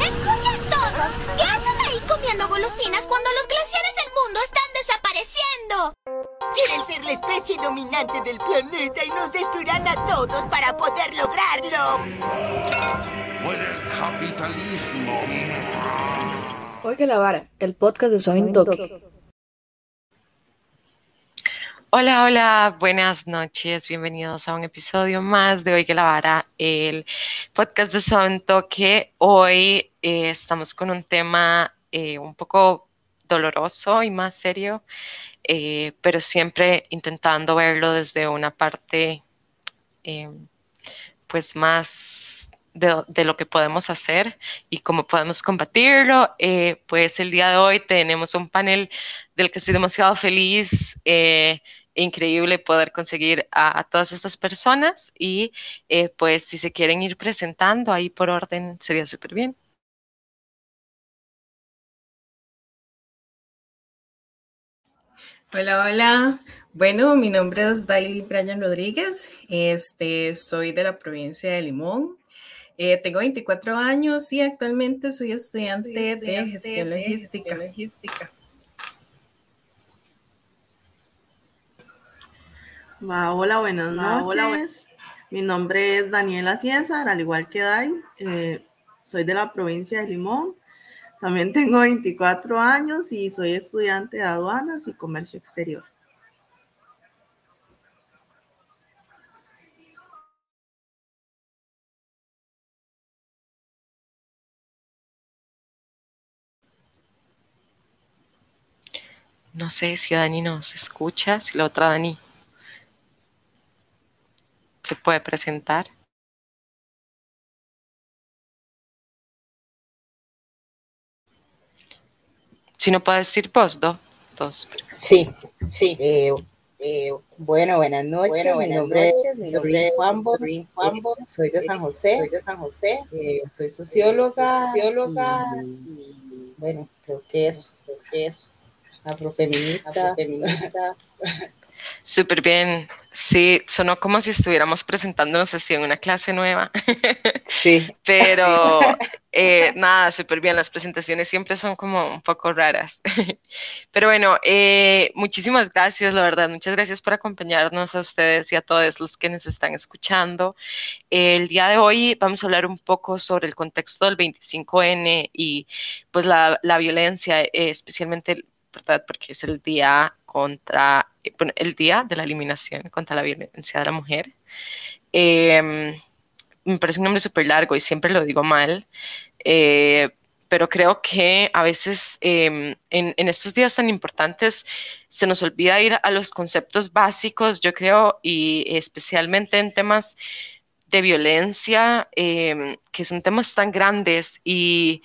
Escuchen todos, ¿qué hacen ahí comiendo golosinas cuando los glaciares del mundo están desapareciendo? Quieren ser la especie dominante del planeta y nos destruirán a todos para poder lograrlo. Por el capitalismo. Oiga la vara, el podcast de Soy Toque. Hola, hola, buenas noches, bienvenidos a un episodio más de Oiga la Vara, el podcast de Son Toque. Hoy eh, estamos con un tema eh, un poco doloroso y más serio, eh, pero siempre intentando verlo desde una parte pues más de, de, lo que podemos hacer y cómo podemos combatirlo. pues el día de hoy tenemos un panel del que estoy demasiado feliz increíble poder conseguir a, todas estas personas y eh, pues si se quieren ir presentando ahí por orden sería súper bien. Hola, hola. Bueno, mi nombre es Daily Brian Rodríguez. Este, soy de la provincia de Limón. Eh, tengo 24 años y actualmente soy estudiante, de gestión logística. Hola, buenas noches. Mi nombre es Daniela César, al igual que Dai. Eh, soy de la provincia de Limón. También tengo 24 años y soy estudiante de aduanas y comercio exterior. No sé si Dani nos escucha, si la otra Dani se puede presentar. Si no puede decir vos, dos. dos. Sí, sí. Eh, eh, bueno, buenas noches. Bueno, buenas mi nombre noches. Mi nombre es Juanbo. Juanbo. Soy de San José. Soy de San José. Eh, soy socióloga. socióloga. Y, bueno, creo que eso. Creo que eso. Afrofeminista. Afrofeminista. Súper bien. Sí, sonó como si estuviéramos presentándonos así en una clase nueva. Sí. Pero eh, nada, súper bien. Las presentaciones siempre son como un poco raras. Pero bueno, eh, muchísimas gracias, la verdad. Muchas gracias por acompañarnos a ustedes y a todos los que nos están escuchando. El día de hoy vamos a hablar un poco sobre el contexto del 25N y pues la, la violencia, eh, especialmente, ¿verdad? Porque es el día contra eh, el Día de la Eliminación contra la Violencia de la Mujer. Em, me parece un nombre súper largo y siempre lo digo mal, eh, pero creo que a veces em, en, en, estos días tan importantes se nos olvida ir a los conceptos básicos, yo creo, y especialmente en temas de violencia, em, que son temas tan grandes y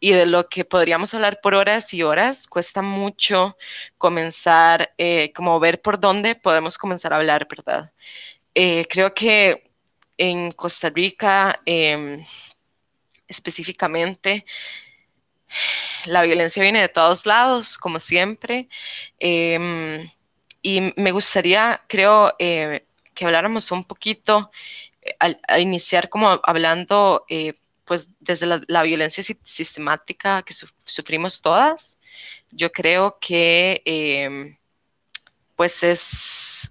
y de lo que podríamos hablar por horas y horas, cuesta mucho comenzar, eh, como ver por dónde podemos comenzar a hablar, ¿verdad? Eh, creo que en Costa Rica, em, específicamente, la violencia viene de todos lados, como siempre, em, y me gustaría, creo, eh, que habláramos un poquito, a iniciar como hablando pues desde la, violencia sistemática que sufrimos todas, yo creo que em, pues es,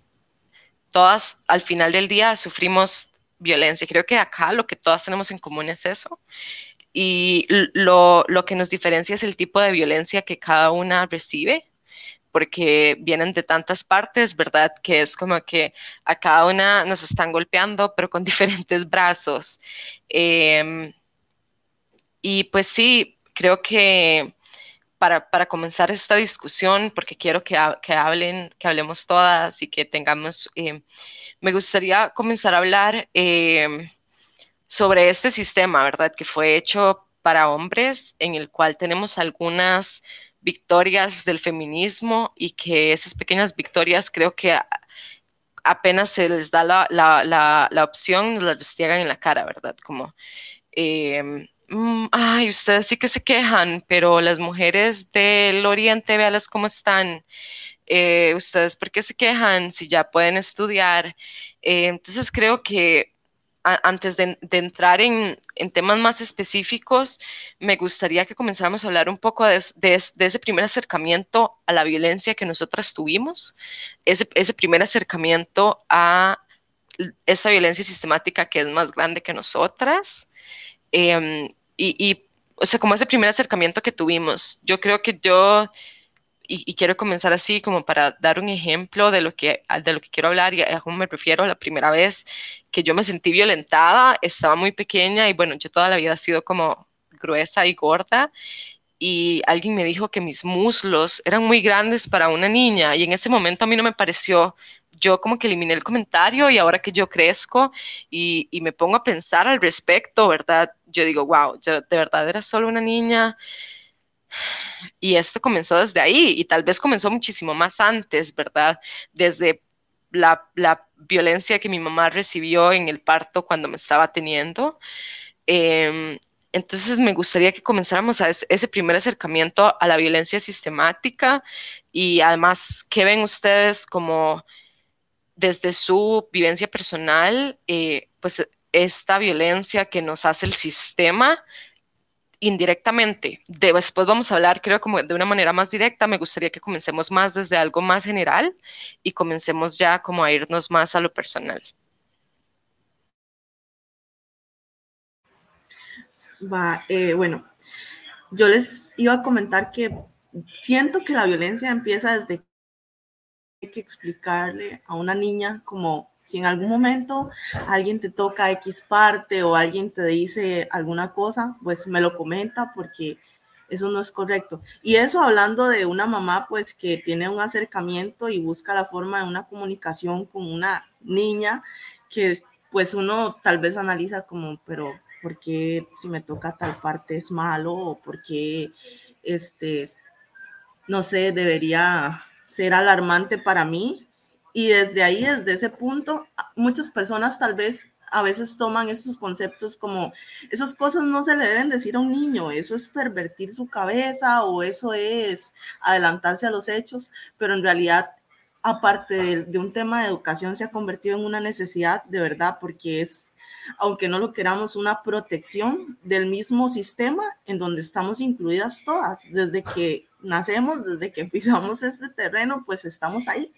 todas al final del día sufrimos violencia. Creo que acá lo que todas tenemos en común es eso. Y lo, lo que nos diferencia es el tipo de violencia que cada una recibe porque vienen de tantas partes, ¿verdad? Que es como que a cada una nos están golpeando, pero con diferentes brazos. Eh, y pues sí, creo que para, para comenzar esta discusión, porque quiero que, que, hablen, que hablemos todas y que tengamos, eh, me gustaría comenzar a hablar eh, sobre este sistema, ¿verdad? Que fue hecho para hombres, en el cual tenemos algunas victorias del feminismo y que esas pequeñas victorias creo que apenas se les da la, la, la, opción, las destiegan en la cara, ¿verdad? Como eh, ay, ustedes sí que se quejan, pero las mujeres del oriente, véalas cómo están. Eh, ustedes, ¿por qué se quejan si ya pueden estudiar? Eh, entonces creo que antes de, entrar en, temas más específicos, me gustaría que comenzáramos a hablar un poco de, ese primer acercamiento a la violencia que nosotras tuvimos, ese, primer acercamiento a esa violencia sistemática que es más grande que nosotras. Em, y, o sea, como ese primer acercamiento que tuvimos, yo creo que yo y, quiero comenzar así como para dar un ejemplo de lo que, de lo que quiero hablar y a cómo me refiero. La primera vez que yo me sentí violentada, estaba muy pequeña y bueno, yo toda la vida he sido como gruesa y gorda y alguien me dijo que mis muslos eran muy grandes para una niña y en ese momento a mí no me pareció, yo como que eliminé el comentario y ahora que yo crezco y, y me pongo a pensar al respecto, ¿verdad? Yo digo, wow, yo de verdad era solo una niña y esto comenzó desde ahí y tal vez comenzó muchísimo más antes, ¿verdad? Desde la, violencia que mi mamá recibió en el parto cuando me estaba teniendo. Em, entonces me gustaría que comenzáramos a ese primer acercamiento a la violencia sistemática y además, ¿qué ven ustedes como desde su vivencia personal, eh, pues esta violencia que nos hace el sistema indirectamente. después vamos a hablar, creo, como de una manera más directa. Me gustaría que comencemos más desde algo más general y comencemos ya como a irnos más a lo personal. Eh, bueno, yo les iba a comentar que siento que la violencia empieza desde que explicarle a una niña como si en algún momento alguien te toca X parte o alguien te dice alguna cosa, pues me lo comenta porque eso no es correcto. Y eso hablando de una mamá pues que tiene un acercamiento y busca la forma de una comunicación con una niña que pues uno tal vez analiza como, pero ¿por qué si me toca tal parte es malo? ¿O por qué, este, no sé, debería ser alarmante para mí? Y desde ahí, desde ese punto, muchas personas tal vez a veces toman estos conceptos como esas cosas no se le deben decir a un niño, eso es pervertir su cabeza o eso es adelantarse a los hechos, pero en realidad, aparte de, de un tema de educación, se ha convertido en una necesidad de verdad porque es aunque no lo queramos, una protección del mismo sistema en donde estamos incluidas todas. Desde que nacemos, desde que pisamos este terreno, pues estamos ahí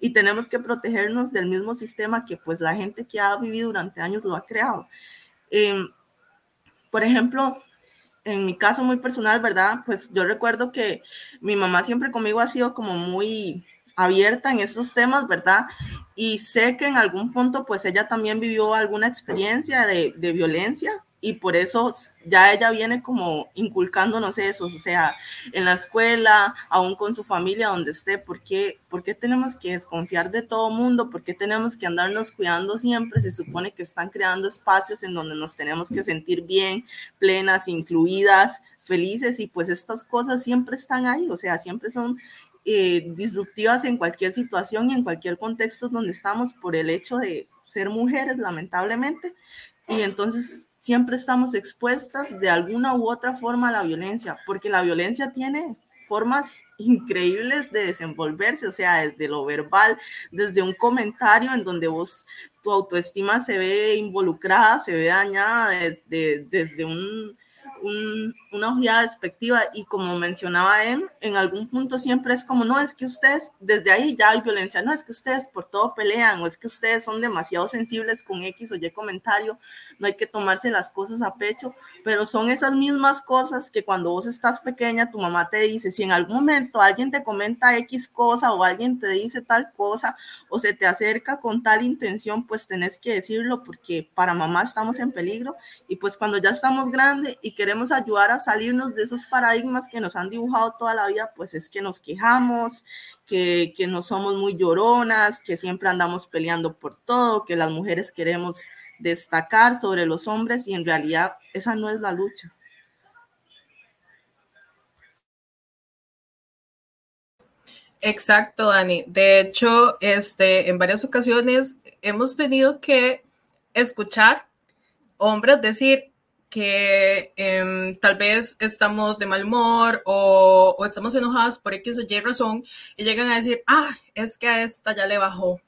y tenemos que protegernos del mismo sistema que pues la gente que ha vivido durante años lo ha creado. Em, por ejemplo, en mi caso muy personal, ¿verdad? Pues yo recuerdo que mi mamá siempre conmigo ha sido como muy abierta en estos temas, ¿verdad? Y sé que en algún punto, pues ella también vivió alguna experiencia de, de violencia y por eso ya ella viene como inculcándonos eso, o sea, en la escuela, aún con su familia, donde esté, ¿por qué, ¿por qué tenemos que desconfiar de todo mundo? ¿Por qué tenemos que andarnos cuidando siempre? Se supone que están creando espacios en donde nos tenemos que sentir bien, plenas, incluidas, felices, y pues estas cosas siempre están ahí, o sea, siempre son eh, disruptivas en cualquier situación y en cualquier contexto donde estamos por el hecho de ser mujeres, lamentablemente. Y entonces siempre estamos expuestas de alguna u otra forma a la violencia, porque la violencia tiene formas increíbles de desenvolverse, o sea, desde lo verbal, desde un comentario en donde vos, tu autoestima se ve involucrada, se ve dañada, desde, desde un una ojeada despectiva y como mencionaba Em, en algún punto siempre es como, no, es que ustedes, desde ahí ya hay violencia, no, es que ustedes por todo pelean o es que ustedes son demasiado sensibles con X o Y comentario, no hay que tomarse las cosas a pecho, pero son esas mismas cosas que cuando vos estás pequeña, tu mamá te dice, si en algún momento alguien te comenta X cosa o alguien te dice tal cosa o se te acerca con tal intención, pues tenés que decirlo porque para mamá estamos en peligro y pues cuando ya estamos grandes y queremos ayudar a salirnos de esos paradigmas que nos han dibujado toda la vida, pues es que nos quejamos, que, que no somos muy lloronas, que siempre andamos peleando por todo, que las mujeres queremos destacar sobre los hombres y en realidad esa no es la lucha. Exacto, Dani. De hecho, este, en varias ocasiones hemos tenido que escuchar hombres decir que em, tal vez estamos de mal humor o, o, estamos enojados por X o Y razón y llegan a decir, ah, es que a esta ya le bajó.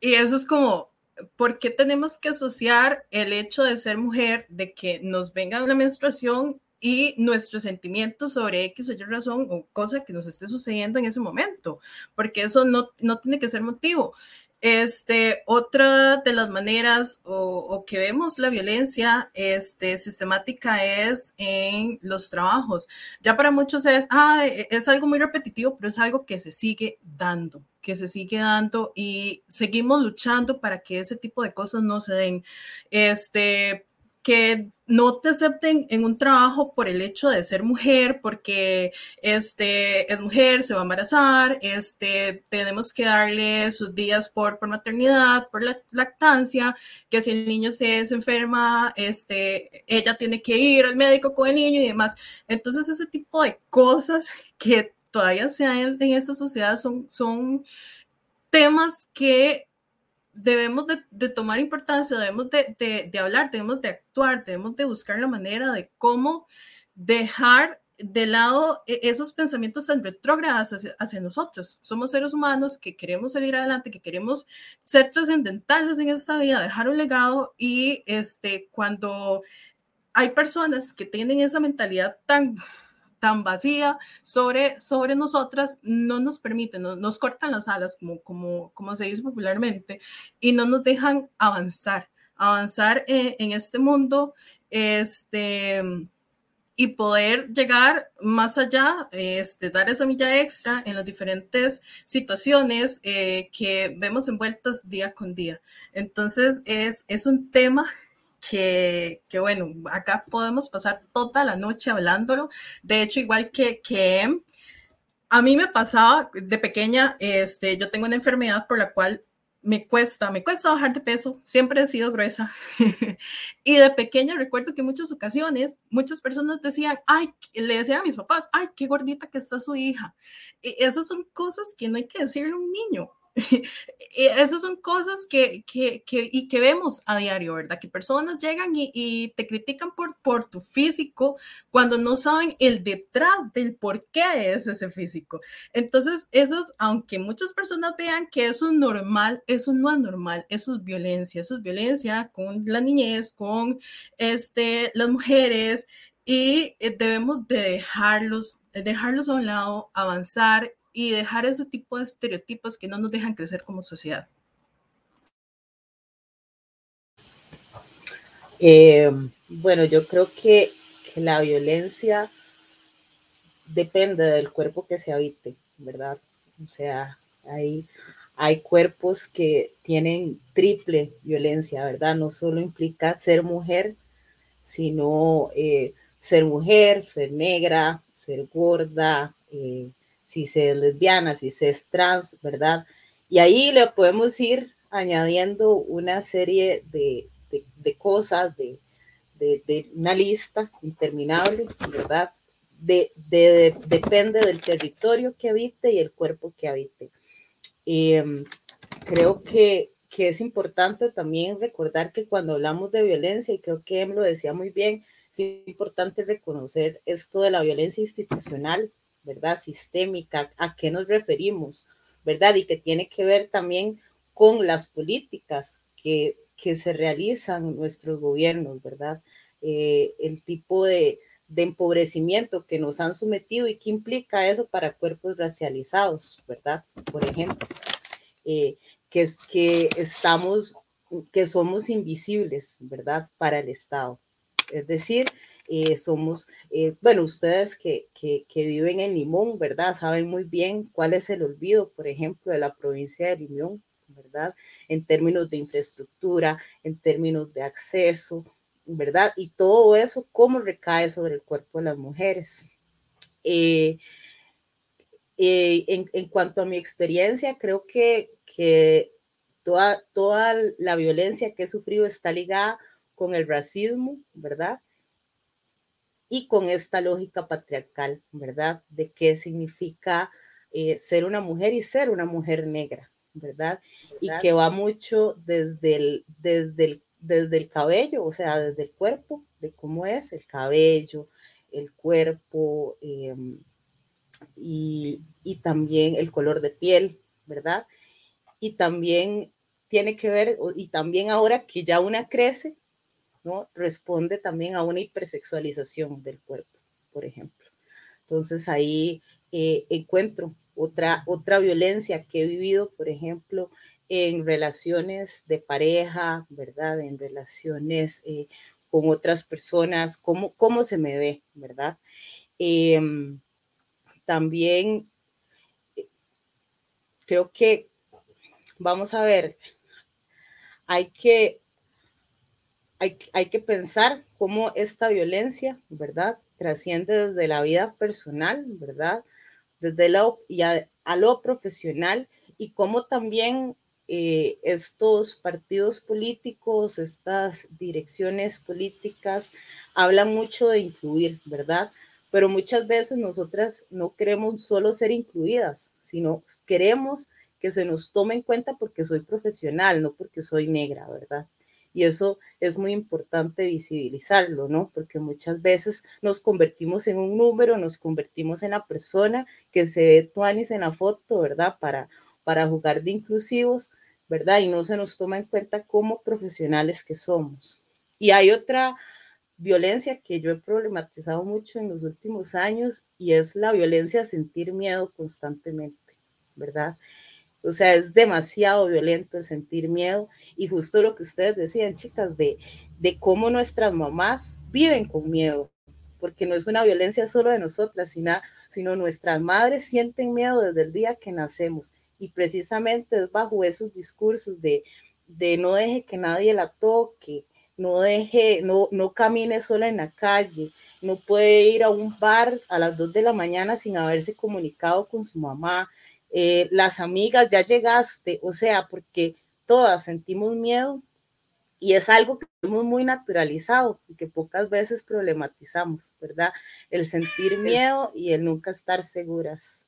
Y eso es como, ¿por qué tenemos que asociar el hecho de ser mujer, de que nos venga una menstruación y nuestros sentimientos sobre X o Y razón o cosa que nos esté sucediendo en ese momento? Porque eso no, no tiene que ser motivo. Este, otra de las maneras o, que vemos la violencia este, sistemática es en los trabajos. Ya para muchos es, ah, e, es algo muy repetitivo, pero es algo que se sigue dando, que se sigue dando y seguimos luchando para que ese tipo de cosas no se den. Este, que no te acepten en un trabajo por el hecho de ser mujer, porque este, es mujer, se va a embarazar, este, tenemos que darle sus días por, por maternidad, por la lactancia, que si el niño se, enferma, este, ella tiene que ir al médico con el niño y demás. Entonces, ese tipo de cosas que todavía se dan en esta sociedad son, son temas que debemos de, tomar importancia, debemos de, hablar, debemos de actuar, debemos de buscar la manera de cómo dejar de lado e, esos pensamientos tan retrógrados hacia, nosotros. Somos seres humanos que queremos salir adelante, que queremos ser trascendentales en esta vida, dejar un legado y este, cuando hay personas que tienen esa mentalidad tan tan vacía sobre, sobre nosotras no nos permiten, nos cortan las alas, como, como, como se dice popularmente, y no nos dejan avanzar, avanzar en, en este mundo este, y poder llegar más allá, este, dar esa milla extra en las diferentes situaciones eh, que vemos envueltas día con día. Entonces, es, es un tema que, bueno, acá podemos pasar toda la noche hablándolo. De hecho, igual que, que a mí me pasaba de pequeña, este, yo tengo una enfermedad por la cual me cuesta, me cuesta bajar de peso, siempre he sido gruesa. y de pequeña recuerdo que muchas ocasiones muchas personas decían, ay, le decían a mis papás, ay, qué gordita que está su hija. Y esas son cosas que no hay que decirle a un niño. Esas son cosas que, que, que, y que vemos a diario, ¿verdad? Que personas llegan y, y, te critican por, por tu físico cuando no saben el detrás del por qué es ese físico. Entonces, eso, aunque muchas personas vean que eso es normal, eso no es normal, eso es violencia, eso es violencia con la niñez, con este, las mujeres, y eh, debemos de dejarlos, dejarlos a un lado, avanzar y dejar ese tipo de estereotipos que no nos dejan crecer como sociedad. Eh, bueno, yo creo que, la violencia depende del cuerpo que se habite, ¿verdad? O sea, hay, hay cuerpos que tienen triple violencia, ¿verdad? No solo implica ser mujer, sino eh, ser mujer, ser negra, ser gorda, eh, si se es lesbiana, si se es trans, ¿verdad? Y ahí le podemos ir añadiendo una serie de, cosas, de, una lista interminable, ¿verdad? De, depende del territorio que habite y el cuerpo que habite. Em, creo que, que, es importante también recordar que cuando hablamos de violencia, y creo que Em lo decía muy bien, es importante reconocer esto de la violencia institucional, ¿verdad? Sistémica, ¿a qué nos referimos? ¿Verdad? Y que tiene que ver también con las políticas que, que se realizan nuestros gobiernos, ¿verdad? Eh, el tipo de, de, empobrecimiento que nos han sometido y qué implica eso para cuerpos racializados, ¿verdad? Por ejemplo, eh, que, que estamos, que somos invisibles, ¿verdad? Para el Estado. Es decir, eh, somos, eh, bueno, ustedes que, que, viven en Limón, ¿verdad? Saben muy bien cuál es el olvido, por ejemplo, de la provincia de Limón, ¿verdad? En términos de infraestructura, en términos de acceso, ¿verdad? Y todo eso, cómo recae sobre el cuerpo de las mujeres. Eh, en, en, cuanto a mi experiencia, creo que, que toda, toda la violencia que he sufrido está ligada con el racismo, ¿verdad? Y con esta lógica patriarcal, ¿verdad? De qué significa eh, ser una mujer y ser una mujer negra, ¿verdad? Y que va mucho desde el, desde, el, desde el cabello, o sea, desde el cuerpo, de cómo es el cabello, el cuerpo em, y, y también el color de piel, ¿verdad? Y también tiene que ver, y también ahora que ya una crece, ¿no? Responde también a una hipersexualización del cuerpo, por ejemplo. Entonces ahí eh, encuentro otra, otra violencia que he vivido, por ejemplo, en relaciones de pareja, ¿verdad? En relaciones eh, con otras personas, cómo, cómo se me ve, ¿verdad? Em, también eh, creo que, vamos a ver, hay que, hay, que pensar cómo esta violencia, ¿verdad? Trasciende desde la vida personal, ¿verdad? Desde lo, y a, a lo profesional y cómo también eh, estos partidos políticos, estas direcciones políticas hablan mucho de incluir, ¿verdad? Pero muchas veces nosotras no queremos solo ser incluidas, sino queremos que se nos tome en cuenta porque soy profesional, no porque soy negra, ¿verdad? Y eso es muy importante visibilizarlo, ¿no? Porque muchas veces nos convertimos en un número, nos convertimos en la persona que se ve tuanis en la foto, ¿verdad? Para para jugar de inclusivos, ¿verdad? Y no se nos toma en cuenta como profesionales que somos. Y hay otra violencia que yo he problematizado mucho en los últimos años y es la violencia a sentir miedo constantemente, ¿verdad? O sea, es demasiado violento sentir miedo y justo lo que ustedes decían, chicas, de, de cómo nuestras mamás viven con miedo, porque no es una violencia solo de nosotras, sino, sino nuestras madres sienten miedo desde el día que nacemos. Y precisamente es bajo esos discursos de, de no deje que nadie la toque, no deje, no, no camine sola en la calle, no puede ir a un bar a las 2 de la mañana sin haberse comunicado con su mamá, eh, las amigas, ya llegaste, o sea, porque todas sentimos miedo y es algo que tenemos muy naturalizado y que pocas veces problematizamos, ¿verdad? El sentir miedo y el nunca estar seguras.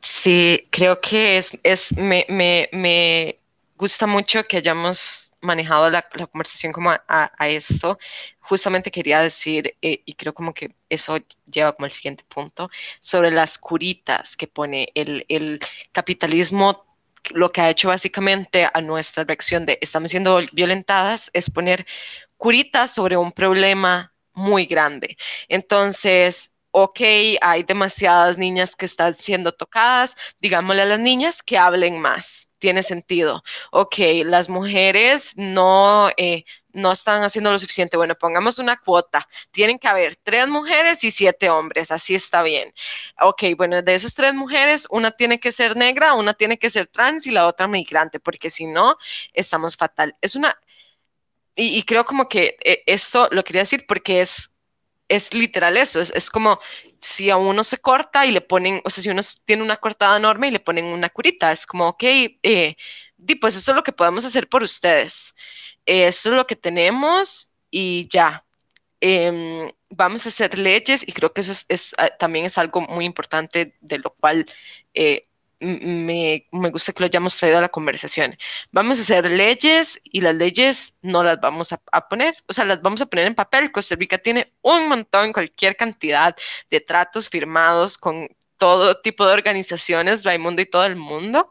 Sí, creo que es, es me, me, me gusta mucho que hayamos manejado la, la conversación como a, a, esto. Justamente quería decir, eh, y creo como que eso lleva como el siguiente punto, sobre las curitas que pone el, el capitalismo lo que ha hecho básicamente a nuestra reacción de estamos siendo violentadas es poner curitas sobre un problema muy grande. Entonces, ok, hay demasiadas niñas que están siendo tocadas, digámosle a las niñas que hablen más, tiene sentido. Ok, las mujeres no, eh, no están haciendo lo suficiente. Bueno, pongamos una cuota. Tienen que haber tres mujeres y siete hombres, así está bien. Ok, bueno, de esas tres mujeres, una tiene que ser negra, una tiene que ser trans y la otra migrante, porque si no, estamos fatal. Es una... Y, creo como que eh, esto lo quería decir porque es es literal eso, es, es, como si a uno se corta y le ponen, o sea, si uno tiene una cortada enorme y le ponen una curita, es como, ok, eh, pues esto es lo que podemos hacer por ustedes, esto es lo que tenemos y ya. Eh, vamos a hacer leyes y creo que eso es, es, ah, también es algo muy importante de lo cual eh, me, me, gusta que lo hayamos traído a la conversación. Vamos a hacer leyes y las leyes no las vamos a, a, poner, o sea, las vamos a poner en papel. Costa Rica tiene un montón, cualquier cantidad de tratos firmados con todo tipo de organizaciones, Raimundo y todo el mundo,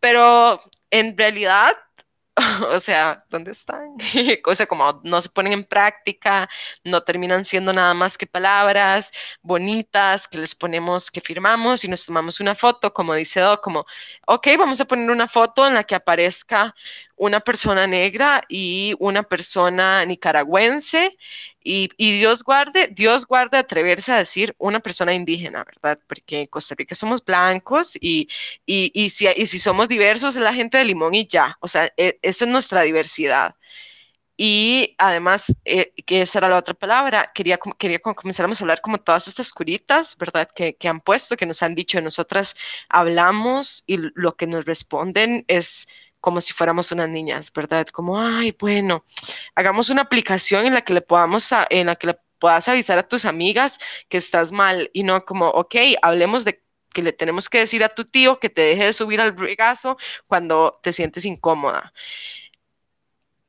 pero en realidad o sea, ¿dónde están? o sea, como no se ponen en práctica, no terminan siendo nada más que palabras bonitas que les ponemos, que firmamos y nos tomamos una foto, como dice Doc, como, ok, vamos a poner una foto en la que aparezca una persona negra y una persona nicaragüense y, y, Dios guarde, Dios guarde atreverse a decir una persona indígena, ¿verdad? Porque en Costa Rica somos blancos y, y, y si, si somos diversos es la gente de Limón y ya, o sea, e, esa es nuestra diversidad. Y además, eh, que esa era la otra palabra, quería, quería comenzáramos a hablar como todas estas curitas, ¿verdad? Que, que han puesto, que nos han dicho, nosotras hablamos y lo que nos responden es como si fuéramos unas niñas, ¿verdad? Como, ay, bueno, hagamos una aplicación en la que le podamos, en la que le puedas avisar a tus amigas que estás mal y no como, ok, hablemos de que le tenemos que decir a tu tío que te deje de subir al regazo cuando te sientes incómoda.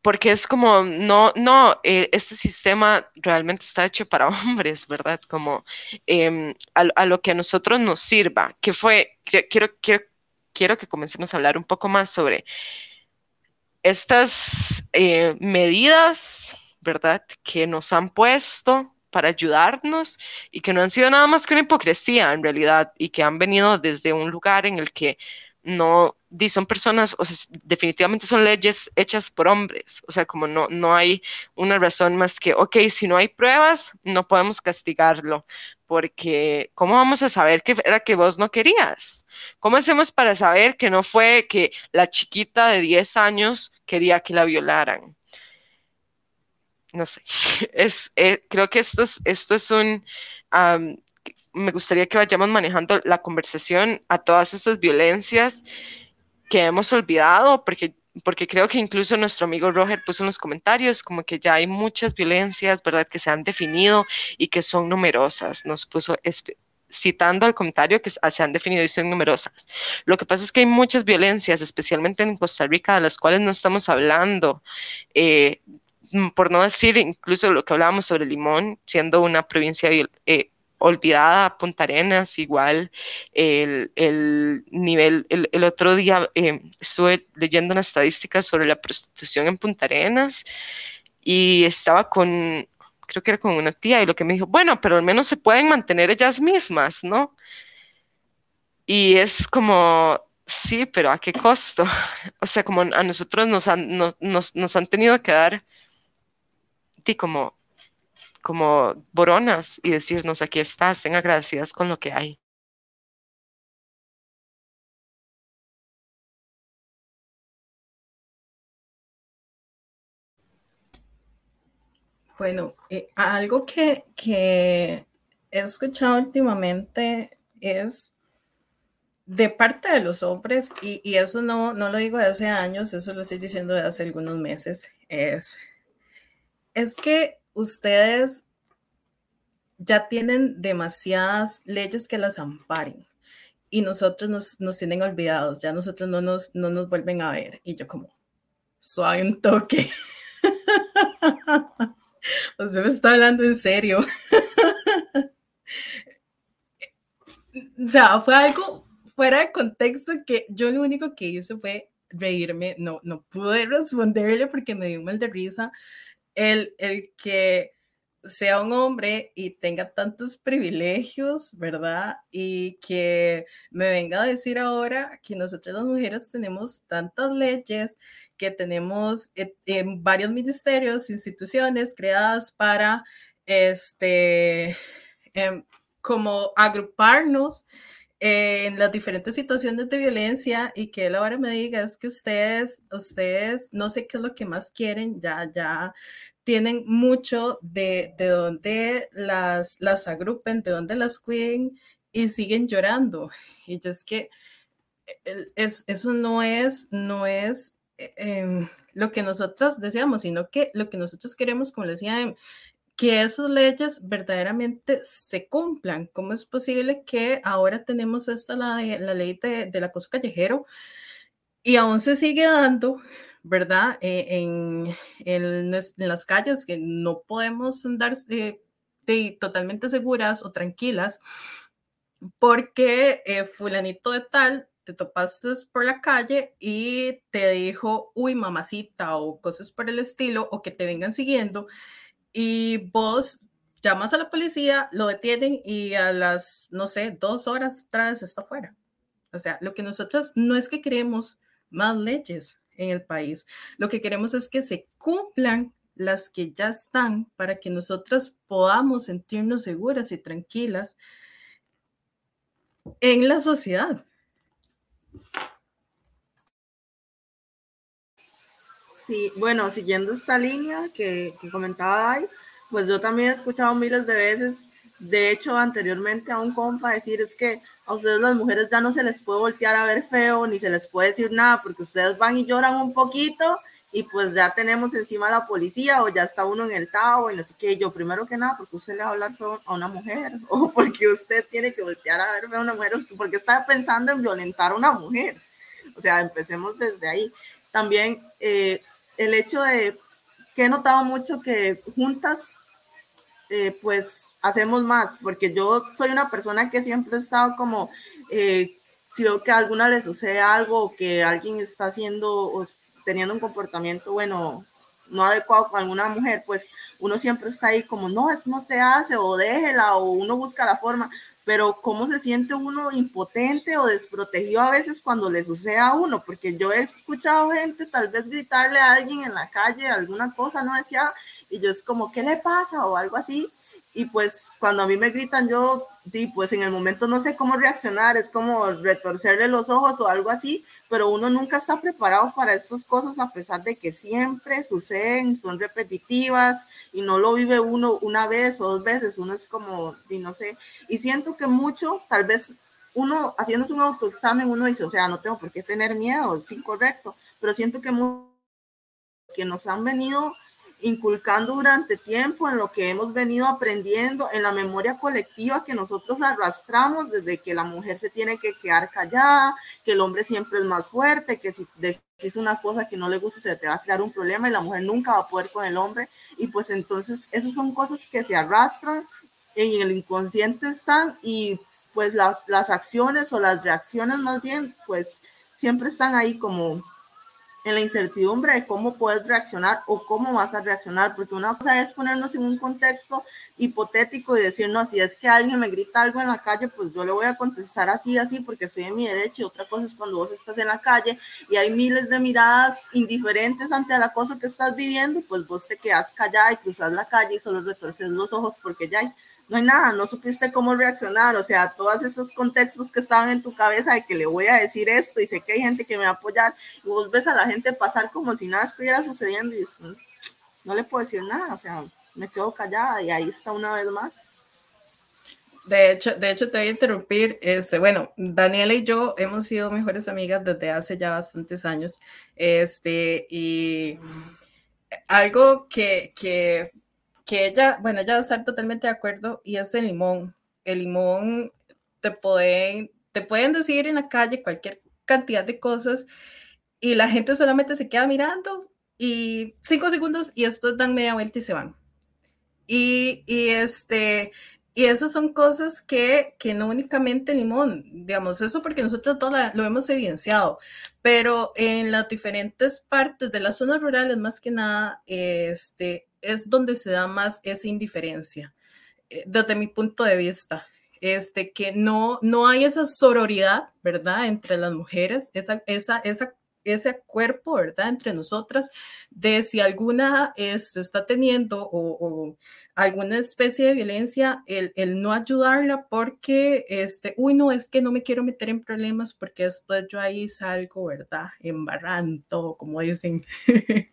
Porque es como, no, no, eh, este sistema realmente está hecho para hombres, ¿verdad? Como eh, a, a, lo que a nosotros nos sirva, que fue, quiero, quiero quiero que comencemos a hablar un poco más sobre estas eh, medidas, ¿verdad?, que nos han puesto para ayudarnos y que no han sido nada más que una hipocresía en realidad y que han venido desde un lugar en el que no son personas, o sea, definitivamente son leyes hechas por hombres, o sea, como no, no hay una razón más que, ok, si no hay pruebas, no podemos castigarlo, porque ¿cómo vamos a saber que era que vos no querías? ¿Cómo hacemos para saber que no fue que la chiquita de 10 años quería que la violaran? No sé, es, eh, creo que esto es, esto es un, me gustaría que vayamos manejando la conversación a todas estas violencias que hemos olvidado, porque, porque creo que incluso nuestro amigo Roger puso en los comentarios como que ya hay muchas violencias, ¿verdad?, que se han definido y que son numerosas. Nos puso citando al comentario que se han definido y son numerosas. Lo que pasa es que hay muchas violencias, especialmente en Costa Rica, de las cuales no estamos hablando. Eh, por no decir incluso lo que hablábamos sobre Limón, siendo una provincia eh, olvidada, Punta Arenas, igual el, el nivel, el, el, otro día eh, estuve leyendo una estadística sobre la prostitución en Punta Arenas y estaba con, creo que era con una tía y lo que me dijo, bueno, pero al menos se pueden mantener ellas mismas, ¿no? Y es como, sí, pero ¿a qué costo? O sea, como a nosotros nos han, nos, nos han tenido que dar, como como boronas y decirnos, aquí estás, estén agradecidas con lo que hay. Bueno, eh, algo que, que he escuchado últimamente es de parte de los hombres, y, y, eso no, no lo digo de hace años, eso lo estoy diciendo de hace algunos meses, es, es que ustedes ya tienen demasiadas leyes que las amparen y nosotros nos, nos tienen olvidados, ya nosotros no nos, no nos vuelven a ver. Y yo como, suave un toque. Usted me está hablando en serio. o sea, fue algo fuera de contexto que yo lo único que hice fue reírme, no, no pude responderle porque me dio mal de risa el, el que sea un hombre y tenga tantos privilegios, ¿verdad? Y que me venga a decir ahora que nosotros las mujeres tenemos tantas leyes, que tenemos en eh, varios ministerios, instituciones creadas para, este, em, como agruparnos en las diferentes situaciones de violencia y que él ahora me diga es que ustedes, ustedes, no sé qué es lo que más quieren, ya, ya tienen mucho de, de donde las, las agrupen, de donde las cuiden y siguen llorando. Y es que es, eso no es, no es eh, lo que nosotros deseamos, sino que lo que nosotros queremos, como le decía, que esas leyes verdaderamente se cumplan. ¿Cómo es posible que ahora tenemos esta, la, la ley de, del acoso callejero y aún se sigue dando, ¿verdad? Eh, en, en, las calles que no podemos andar de, totalmente seguras o tranquilas porque eh, fulanito de tal te topaste por la calle y te dijo, uy, mamacita, o cosas por el estilo, o que te vengan siguiendo y vos llamas a la policía, lo detienen y a las, no sé, dos horas vez está fuera. O sea, lo que nosotros no es que queremos más leyes en el país, lo que queremos es que se cumplan las que ya están para que nosotras podamos sentirnos seguras y tranquilas en la sociedad. Sí, bueno, siguiendo esta línea que, comentaba Dai, pues yo también he escuchado miles de veces, de hecho anteriormente a un compa decir es que a ustedes las mujeres ya no se les puede voltear a ver feo, ni se les puede decir nada, porque ustedes van y lloran un poquito y pues ya tenemos encima a la policía o ya está uno en el tabo y no sé qué. Yo primero que nada, porque usted le va a hablar a una mujer o porque usted tiene que voltear a ver a una mujer, porque está pensando en violentar a una mujer. O sea, empecemos desde ahí. También eh, el hecho de que he notado mucho que juntas, eh, pues hacemos más, porque yo soy una persona que siempre he estado como, eh, si veo que a alguna le sucede algo o que alguien está haciendo o teniendo un comportamiento, bueno, no adecuado con alguna mujer, pues uno siempre está ahí como, no, eso no se hace, o déjela, o uno busca la forma, pero cómo se siente uno impotente o desprotegido a veces cuando le sucede a uno, porque yo he escuchado gente tal vez gritarle a alguien en la calle alguna cosa, no decía, y yo es como, ¿qué le pasa? o algo así, y pues cuando a mí me gritan yo, sí, pues en el momento no sé cómo reaccionar, es como retorcerle los ojos o algo así, pero uno nunca está preparado para estas cosas a pesar de que siempre suceden, son repetitivas y no lo vive uno una vez o dos veces, uno es como, y no sé, y siento que mucho, tal vez uno haciéndose un autoexamen, uno dice, o sea, no tengo por qué tener miedo, es incorrecto, pero siento que que nos han venido inculcando durante tiempo en lo que hemos venido aprendiendo, en la memoria colectiva que nosotros arrastramos desde que la mujer se tiene que quedar callada, que el hombre siempre es más fuerte, que si decís una cosa que no le gusta se te va a crear un problema y la mujer nunca va a poder con el hombre. Y pues entonces esas son cosas que se arrastran en el inconsciente están y pues las, las acciones o las reacciones más bien pues siempre están ahí como en la incertidumbre de cómo puedes reaccionar o cómo vas a reaccionar, porque una cosa es ponernos en un contexto hipotético y decir, no, si es que alguien me grita algo en la calle, pues yo le voy a contestar así, así, porque estoy en mi derecho. Y otra cosa es cuando vos estás en la calle y hay miles de miradas indiferentes ante la cosa que estás viviendo, pues vos te quedas callada y cruzas la calle y solo retorces los ojos porque ya hay no hay nada, no supiste cómo reaccionar, o sea, todos esos contextos que estaban en tu cabeza de que le voy a decir esto y sé que hay gente que me va a apoyar y vos ves a la gente pasar como si nada estuviera sucediendo y mm, no le puedo decir nada, o sea, me quedo callada y ahí está una vez más. De hecho, de hecho, te voy a interrumpir. Este, bueno, Daniela y yo hemos sido mejores amigas desde hace ya bastantes años. Este, y algo que, que que ella, bueno, ella estar totalmente de acuerdo y es el limón. El limón te pueden, te pueden decir en la calle cualquier cantidad de cosas y la gente solamente se queda mirando y cinco segundos y después dan media vuelta y se van. Y, y este, y esas son cosas que, que no únicamente limón, digamos, eso porque nosotros todo lo hemos evidenciado, pero en las diferentes partes de las zonas rurales, más que nada, este, es donde se da más esa indiferencia, eh, desde mi punto de vista. Este, que no, no hay esa sororidad, ¿verdad?, entre las mujeres, esa, esa, esa ese cuerpo, ¿verdad? Entre nosotras, de si alguna este, está teniendo o, alguna especie de violencia, el, el, no ayudarla porque, este, uy, no, es que no me quiero meter en problemas porque después yo ahí salgo, ¿verdad? Embarrando, como dicen.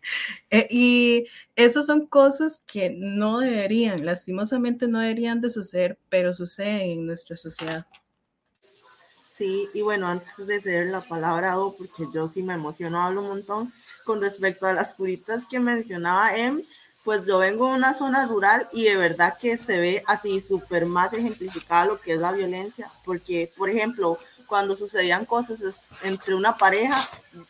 Eh, y esas son cosas que no deberían, lastimosamente no deberían de suceder, pero suceden en nuestra sociedad. Sí, y bueno, antes de ceder la palabra, o porque yo sí me emociono, hablo un montón con respecto a las curitas que mencionaba Em, pues yo vengo de una zona rural y de verdad que se ve así súper más ejemplificada lo que es la violencia, porque, por ejemplo, cuando sucedían cosas entre una pareja,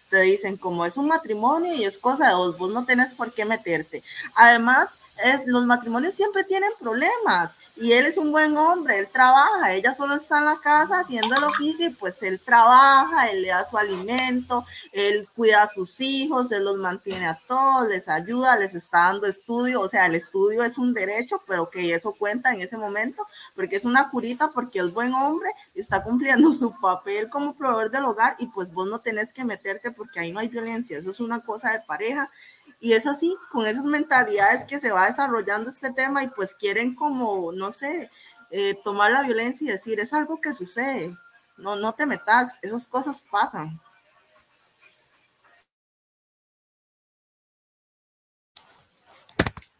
te dicen como es un matrimonio y es cosa de vos, vos no tenés por qué meterte. Además, es, los matrimonios siempre tienen problemas y él es un buen hombre, él trabaja, ella solo está en la casa haciendo el oficio y pues él trabaja, él le da su alimento, él cuida a sus hijos, él los mantiene a todos, les ayuda, les está dando estudio, o sea, el estudio es un derecho, pero que eso cuenta en ese momento, porque es una curita, porque es buen hombre, está cumpliendo su papel como proveedor del hogar y pues vos no tenés que meterte porque ahí no hay violencia, eso es una cosa de pareja y es así, con esas mentalidades que se va desarrollando este tema y pues quieren como, no sé, eh, tomar la violencia y decir, es algo que sucede, no, no te metas, esas cosas pasan.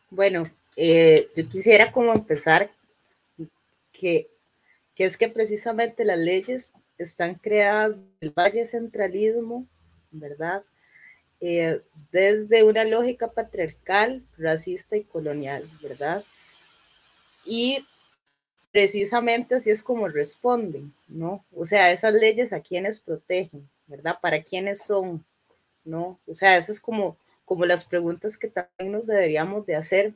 Bueno, eh, yo quisiera como empezar que, que es que precisamente las leyes están creadas del Valle Centralismo, ¿verdad? Eh, desde una lógica patriarcal, racista y colonial, ¿verdad? Y precisamente así es como responden, ¿no? O sea, esas leyes a quienes protegen, ¿verdad? ¿Para quiénes son? ¿No? O sea, esas es como, como las preguntas que también nos deberíamos de hacer.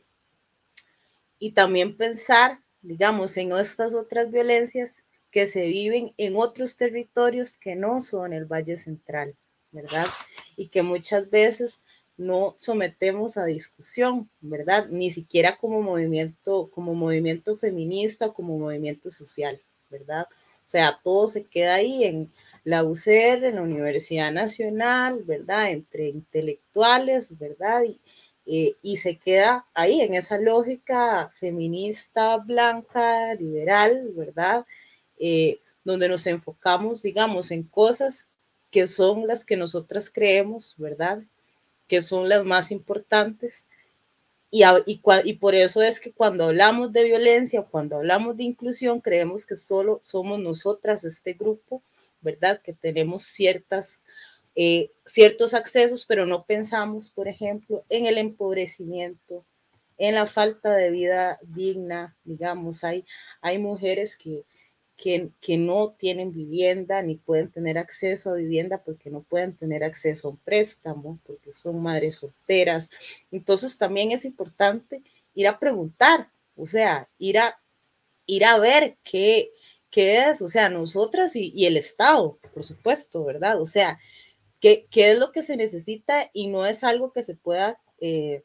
Y también pensar, digamos, en estas otras violencias que se viven en otros territorios que no son el Valle Central, ¿verdad? Y que muchas veces no sometemos a discusión, ¿verdad? Ni siquiera como movimiento, como movimiento feminista como movimiento social, ¿verdad? O sea, todo se queda ahí en la UCR, en la Universidad Nacional, ¿verdad? Entre intelectuales, ¿verdad? Y, eh, y se queda ahí en esa lógica feminista, blanca, liberal, ¿verdad? Eh, donde nos enfocamos, digamos, en cosas que son las que nosotras creemos, ¿verdad? que son las más importantes. Y, y, por eso es que cuando hablamos de violencia, cuando hablamos de inclusión, creemos que solo somos nosotras, este grupo, ¿verdad? Que tenemos ciertas, eh, ciertos accesos, pero no pensamos, por ejemplo, en el empobrecimiento, en la falta de vida digna, digamos, hay, hay mujeres que, que, no tienen vivienda ni pueden tener acceso a vivienda porque no pueden tener acceso a un préstamo, porque son madres solteras. Entonces también es importante ir a preguntar, o sea, ir a, ir a ver qué, qué es, o sea, nosotras y, el Estado, por supuesto, ¿verdad? O sea, qué, qué, es lo que se necesita y no es algo que se pueda... Eh,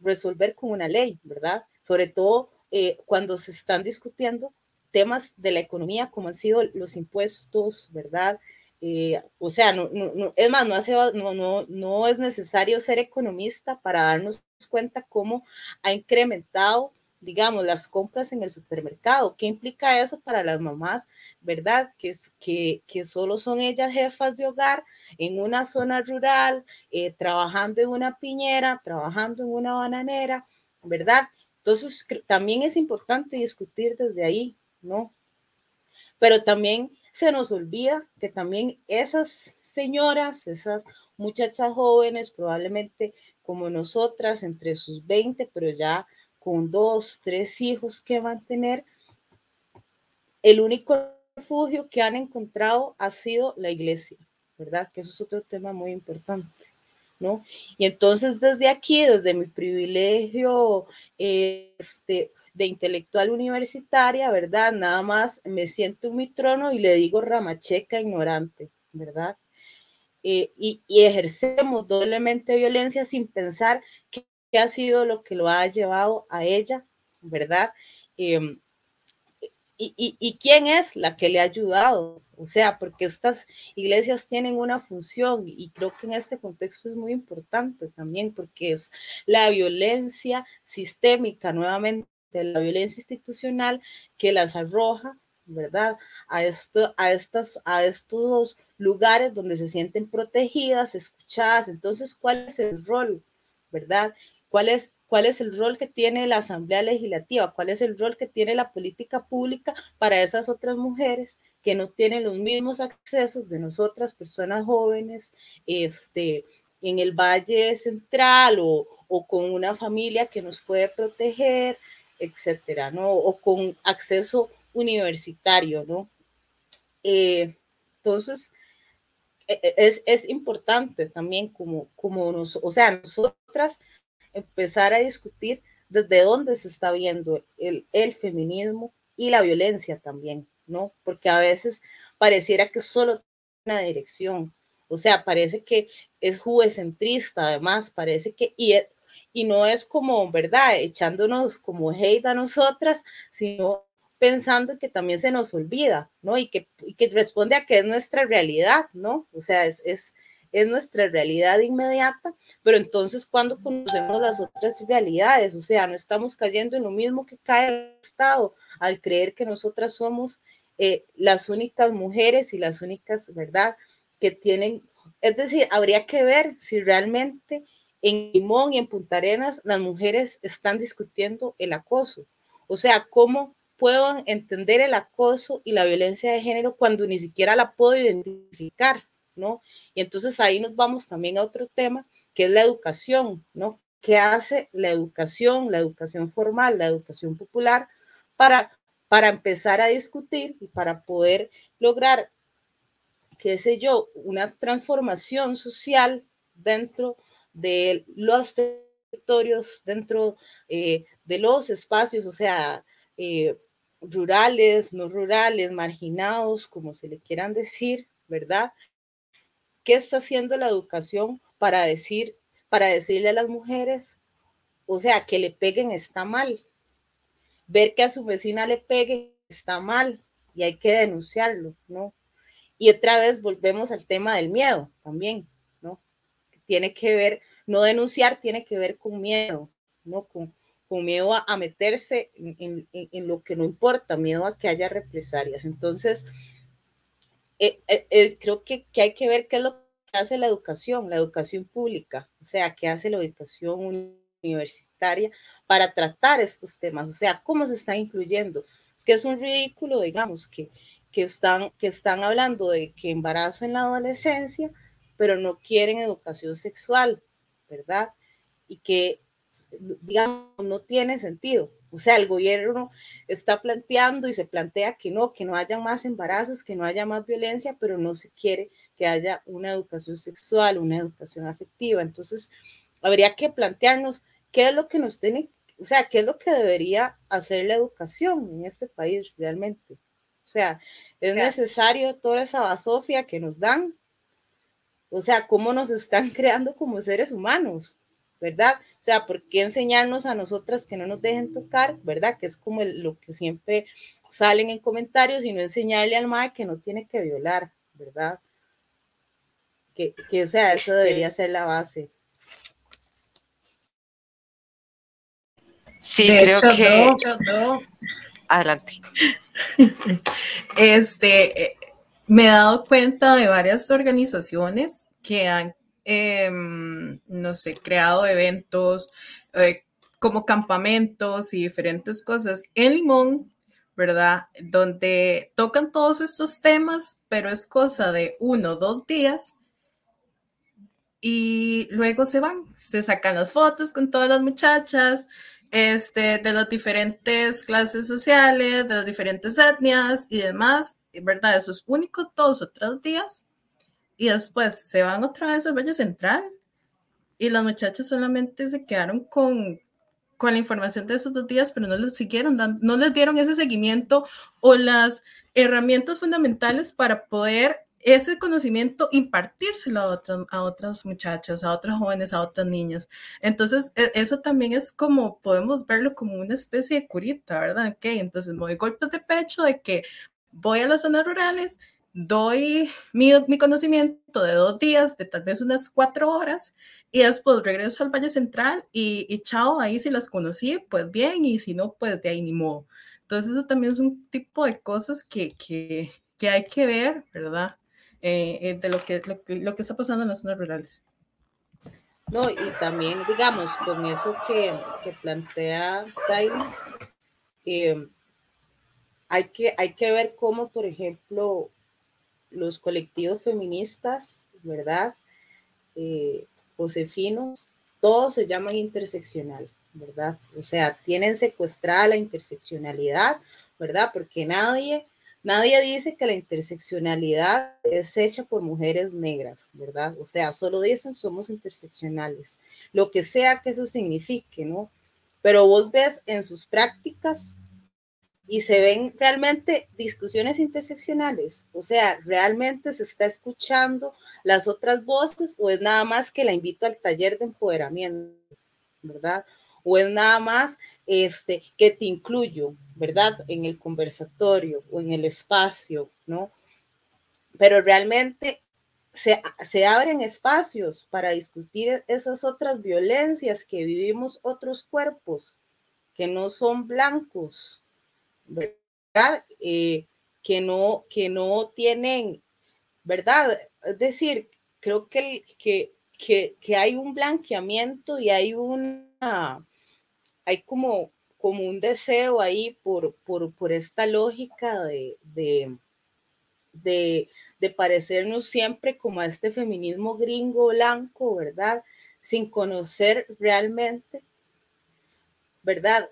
resolver con una ley, ¿verdad? Sobre todo eh, cuando se están discutiendo temas de la economía como han sido los impuestos, ¿verdad? Eh, o sea, no, no, es más, no, hace, no, no, no es necesario ser economista para darnos cuenta cómo ha incrementado, digamos, las compras en el supermercado. ¿Qué implica eso para las mamás, verdad? Que, que, que solo son ellas jefas de hogar en una zona rural, eh, trabajando en una piñera, trabajando en una bananera, ¿verdad? Entonces, también es importante discutir desde ahí, ¿no? Pero también se nos olvida que también esas señoras, esas muchachas jóvenes, probablemente como nosotras, entre sus 20, pero ya con dos, tres hijos que mantener, el único refugio que han encontrado ha sido la iglesia, ¿verdad? Que eso es otro tema muy importante. Y entonces desde aquí, desde mi privilegio este, de intelectual universitaria, ¿verdad? Nada más me siento en mi trono y le digo ramacheca ignorante, ¿verdad? Eh, y, ejercemos doblemente violencia sin pensar qué, ha sido lo que lo ha llevado a ella, ¿verdad? Em, y, quién es la que le ha ayudado. O sea, porque estas iglesias tienen una función y creo que en este contexto es muy importante también porque es la violencia sistémica, nuevamente la violencia institucional que las arroja, ¿verdad? A, esto, a, estas, a estos lugares donde se sienten protegidas, escuchadas. Entonces, ¿cuál es el rol, verdad? ¿Cuál es cuál es el rol que tiene la Asamblea Legislativa, cuál es el rol que tiene la política pública para esas otras mujeres que no tienen los mismos accesos de nosotras, personas jóvenes, este, en el Valle Central o, con una familia que nos puede proteger, etcétera, ¿no? O con acceso universitario, ¿no? Eh, entonces, e, e, es, es, importante también como, como nos, o sea, nosotras empezar a discutir desde dónde se está viendo el feminismo y la violencia también, ¿no? Porque a veces pareciera que solo una dirección, o sea, parece que es juecentrista, además, parece que, y, y no es como, ¿verdad?, echándonos como hate a nosotras, sino pensando que también se nos olvida, ¿no? Y que, y que responde a que es nuestra realidad, ¿no? O sea, es, es, es nuestra realidad inmediata, pero entonces cuando conocemos las otras realidades, o sea, no estamos cayendo en lo mismo que cae el Estado al creer que nosotras somos eh, las únicas mujeres y las únicas, ¿verdad?, que tienen, es decir, habría que ver si realmente en Limón y en Punta Arenas las mujeres están discutiendo el acoso, o sea, cómo puedo entender el acoso y la violencia de género cuando ni siquiera la puedo identificar. ¿no? Y entonces ahí nos vamos también a otro tema, que es la educación, ¿no? ¿Qué hace la educación, la educación formal, la educación popular para, para empezar a discutir y para poder lograr, qué sé yo, una transformación social dentro de los territorios, dentro eh, de los espacios, o sea, eh, rurales, no rurales, marginados, como se le quieran decir, ¿verdad? ¿Qué está haciendo la educación para decir, para decirle a las mujeres, o sea, que le peguen está mal? Ver que a su vecina le peguen está mal y hay que denunciarlo, ¿no? Y otra vez volvemos al tema del miedo también, ¿no? Tiene que ver, no denunciar tiene que ver con miedo, ¿no? Con, con miedo a, meterse en, lo que no importa, miedo a que haya represalias. Entonces, eh, eh, eh, creo que, que, hay que ver qué es lo que hace la educación, la educación pública, o sea, qué hace la educación universitaria para tratar estos temas, o sea, cómo se está incluyendo. Es que es un ridículo, digamos, que, que, están, que están hablando de que embarazo en la adolescencia, pero no quieren educación sexual, ¿verdad? Y que digamos, no tiene sentido. O sea, el gobierno está planteando y se plantea que no, que no haya más embarazos, que no haya más violencia, pero no se quiere que haya una educación sexual, una educación afectiva. Entonces, habría que plantearnos qué es lo que nos tiene, o sea, qué es lo que debería hacer la educación en este país realmente. O sea, es necesario toda esa basofia que nos dan. O sea, cómo nos están creando como seres humanos, ¿verdad? O sea, ¿por qué enseñarnos a nosotras que no nos dejen tocar, verdad? Que es como lo que siempre salen en comentarios y no enseñarle al MAE que no tiene que violar, ¿verdad? Que, que o sea, eso debería ser la base. Sí, creo que. Adelante. Este, eh, me he dado cuenta de varias organizaciones que han Em, no sé, creado eventos eh, como campamentos y diferentes cosas en Limón, ¿verdad? Donde tocan todos estos temas, pero es cosa de uno o dos días y luego se van, se sacan las fotos con todas las muchachas, este, de las diferentes clases sociales, de las diferentes etnias y demás, ¿verdad? Esos únicos dos o tres días y después se van otra vez al Valle Central y las muchachas solamente se quedaron con, con la información de esos dos días, pero no les siguieron, no les dieron ese seguimiento o las herramientas fundamentales para poder ese conocimiento impartírselo a otras, a otras muchachas, a otras jóvenes, a otras niñas. Entonces, e, eso también es como, podemos verlo como una especie de curita, ¿verdad? Ok, entonces me doy golpes de pecho de que voy a las zonas rurales doy mi, mi, conocimiento de dos días, de tal vez unas cuatro horas, y después regreso al Valle Central y, y chao, ahí si las conocí, pues bien, y si no, pues de ahí ni modo. Entonces eso también es un tipo de cosas que, que, que hay que ver, ¿verdad? Eh, eh de lo que, lo, que está pasando en las zonas rurales. No, y también, digamos, con eso que, que plantea Tyler, eh, hay, que, hay que ver cómo, por ejemplo, los colectivos feministas, ¿verdad? Eh, josefinos, todos se llaman interseccional, ¿verdad? O sea, tienen secuestrada la interseccionalidad, ¿verdad? Porque nadie, nadie dice que la interseccionalidad es hecha por mujeres negras, ¿verdad? O sea, solo dicen somos interseccionales, lo que sea que eso signifique, ¿no? Pero vos ves en sus prácticas y se ven realmente discusiones interseccionales, o sea, realmente se está escuchando las otras voces o es nada más que la invito al taller de empoderamiento, ¿verdad? O es nada más este que te incluyo, ¿verdad? En el conversatorio o en el espacio, ¿no? Pero realmente se, se abren espacios para discutir esas otras violencias que vivimos otros cuerpos que no son blancos, ¿verdad? Eh, que, no, que no tienen, ¿verdad? Es decir, creo que, que, que, que hay un blanqueamiento y hay una, hay como, como un deseo ahí por, por, por esta lógica de, de, de, parecernos siempre como a este feminismo gringo blanco, ¿verdad? Sin conocer realmente, ¿verdad?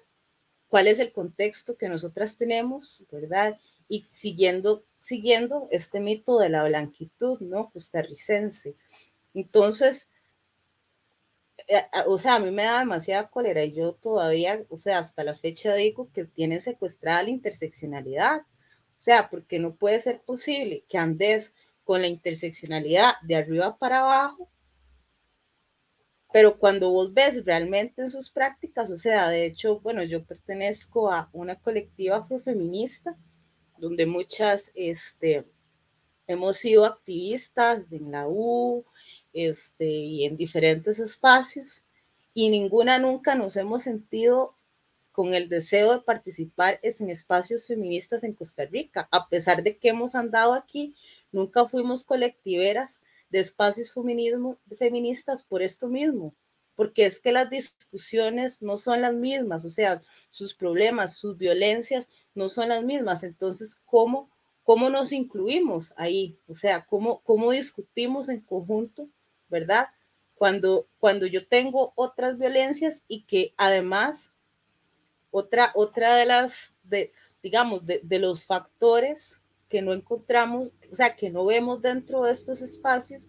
cuál es el contexto que nosotras tenemos, ¿verdad? Y siguiendo, siguiendo este mito de la blanquitud, ¿no? Costarricense. Entonces, o sea, a mí me da demasiada cólera y yo todavía, o sea, hasta la fecha digo que tiene secuestrada la interseccionalidad. O sea, porque no puede ser posible que andes con la interseccionalidad de arriba para abajo, pero cuando vos ves realmente en sus prácticas, o sea, de hecho, bueno, yo pertenezco a una colectiva afrofeminista, donde muchas, este, hemos sido activistas en la U, este, y en diferentes espacios, y ninguna nunca nos hemos sentido con el deseo de participar en espacios feministas en Costa Rica. A pesar de que hemos andado aquí, nunca fuimos colectiveras de espacios feminismo, feministas por esto mismo, porque es que las discusiones no son las mismas, o sea, sus problemas, sus violencias no son las mismas. Entonces, ¿cómo, cómo nos incluimos ahí? O sea, ¿cómo, cómo discutimos en conjunto, verdad? Cuando, cuando yo tengo otras violencias y que además otra, otra de las, de, digamos, de, los factores que no encontramos, o sea, que no vemos dentro de estos espacios,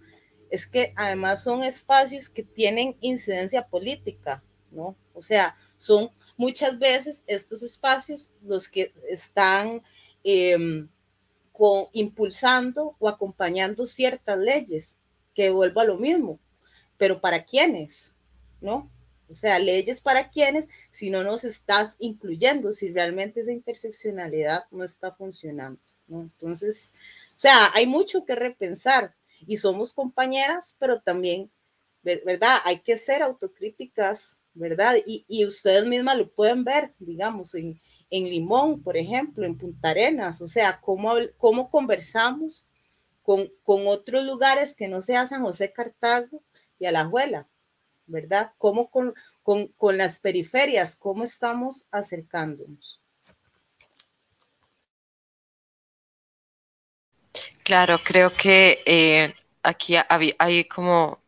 es que además son espacios que tienen incidencia política, ¿no? O sea, son muchas veces estos espacios los que están eh, impulsando o acompañando ciertas leyes, que vuelvo a lo mismo, pero ¿para quiénes? ¿No? O sea, leyes para quienes, si no nos estás incluyendo, si realmente esa interseccionalidad no está funcionando, ¿no? Entonces, o sea, hay mucho que repensar y somos compañeras, pero también, ¿verdad? Hay que ser autocríticas, ¿verdad? Y, y ustedes mismas lo pueden ver, digamos, en, en Limón, por ejemplo, en Punta Arenas, o sea, cómo, cómo conversamos con, con otros lugares que no sea San José Cartago y Alajuela, ¿verdad? ¿Cómo con, con, con las periferias, cómo estamos acercándonos? Claro, creo que eh, aquí hay, hay, como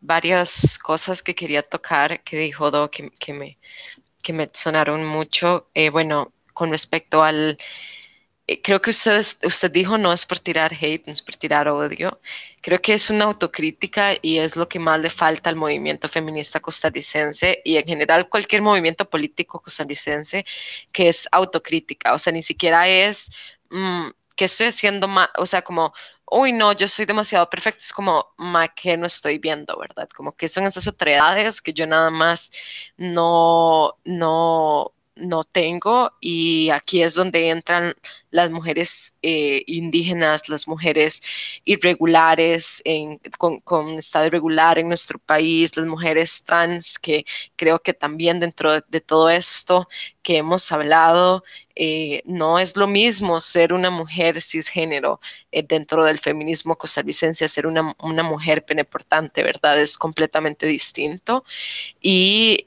varias cosas que quería tocar que dijo Do que, que me, que me sonaron mucho. Eh, bueno, con respecto al creo que usted, usted dijo no es por tirar hate, no es por tirar odio. Creo que es una autocrítica y es lo que más le falta al movimiento feminista costarricense y en general cualquier movimiento político costarricense que es autocrítica. O sea, ni siquiera es mmm, que estoy haciendo más, o sea, como, uy, no, yo soy demasiado perfecto. Es como, ma, que no estoy viendo, ¿verdad? Como que son esas otredades que yo nada más no, no no tengo y aquí es donde entran las mujeres eh, indígenas, las mujeres irregulares, en, con, estado irregular en nuestro país, las mujeres trans, que creo que también dentro de, todo esto que hemos hablado, eh, no es lo mismo ser una mujer cisgénero eh, dentro del feminismo costarricense, ser una, mujer peneportante, ¿verdad? Es completamente distinto. Y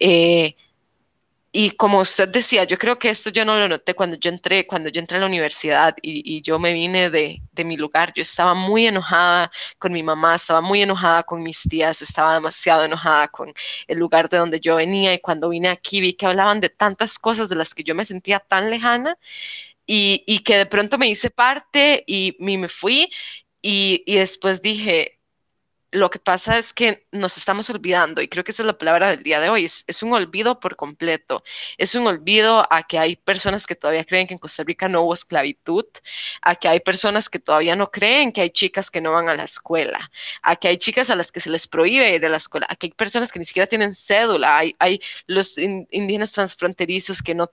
y como usted decía, yo creo que esto yo no lo noté cuando yo entré, cuando yo entré a la universidad y, yo me vine de, mi lugar. Yo estaba muy enojada con mi mamá, estaba muy enojada con mis tías, estaba demasiado enojada con el lugar de donde yo venía y cuando vine aquí vi que hablaban de tantas cosas de las que yo me sentía tan lejana y, que de pronto me hice parte y, y me fui y después dije, lo que pasa es que nos estamos olvidando, y creo que esa es la palabra del día de hoy, es, un olvido por completo, es un olvido a que hay personas que todavía creen que en Costa Rica no hubo esclavitud, a que hay personas que todavía no creen que hay chicas que no van a la escuela, a que hay chicas a las que se les prohíbe ir a la escuela, a que hay personas que ni siquiera tienen cédula, hay los indígenas transfronterizos que no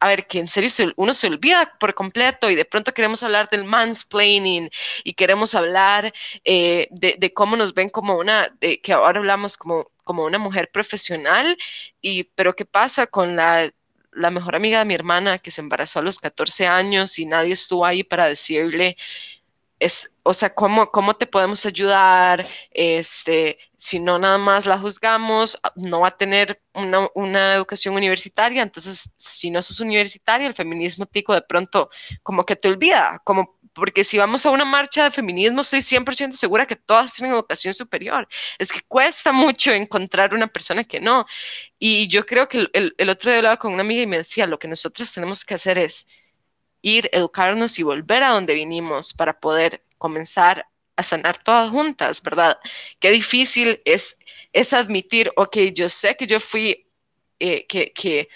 a ver, que en serio se, uno se olvida por completo y de pronto queremos hablar del mansplaining y queremos hablar eh, de, cómo nos ven como una, que ahora hablamos como, como una mujer profesional, y, pero ¿qué pasa con la, la mejor amiga de mi hermana que se embarazó a los 14 años y nadie estuvo ahí para decirle, es, o sea, ¿cómo, ¿cómo te podemos ayudar? Este, si no nada más la juzgamos, no va a tener una, una, educación universitaria, entonces si no sos universitaria, el feminismo tico de pronto como que te olvida, como porque si vamos a una marcha de feminismo, estoy 100% segura que todas tienen educación superior. Es que cuesta mucho encontrar una persona que no. Y yo creo que el, el, el otro día hablaba con una amiga y me decía, lo que nosotros tenemos que hacer es ir, educarnos y volver a donde vinimos para poder comenzar a sanar todas juntas, ¿verdad? Qué difícil es es admitir, ok, yo sé que yo fui, eh, que, que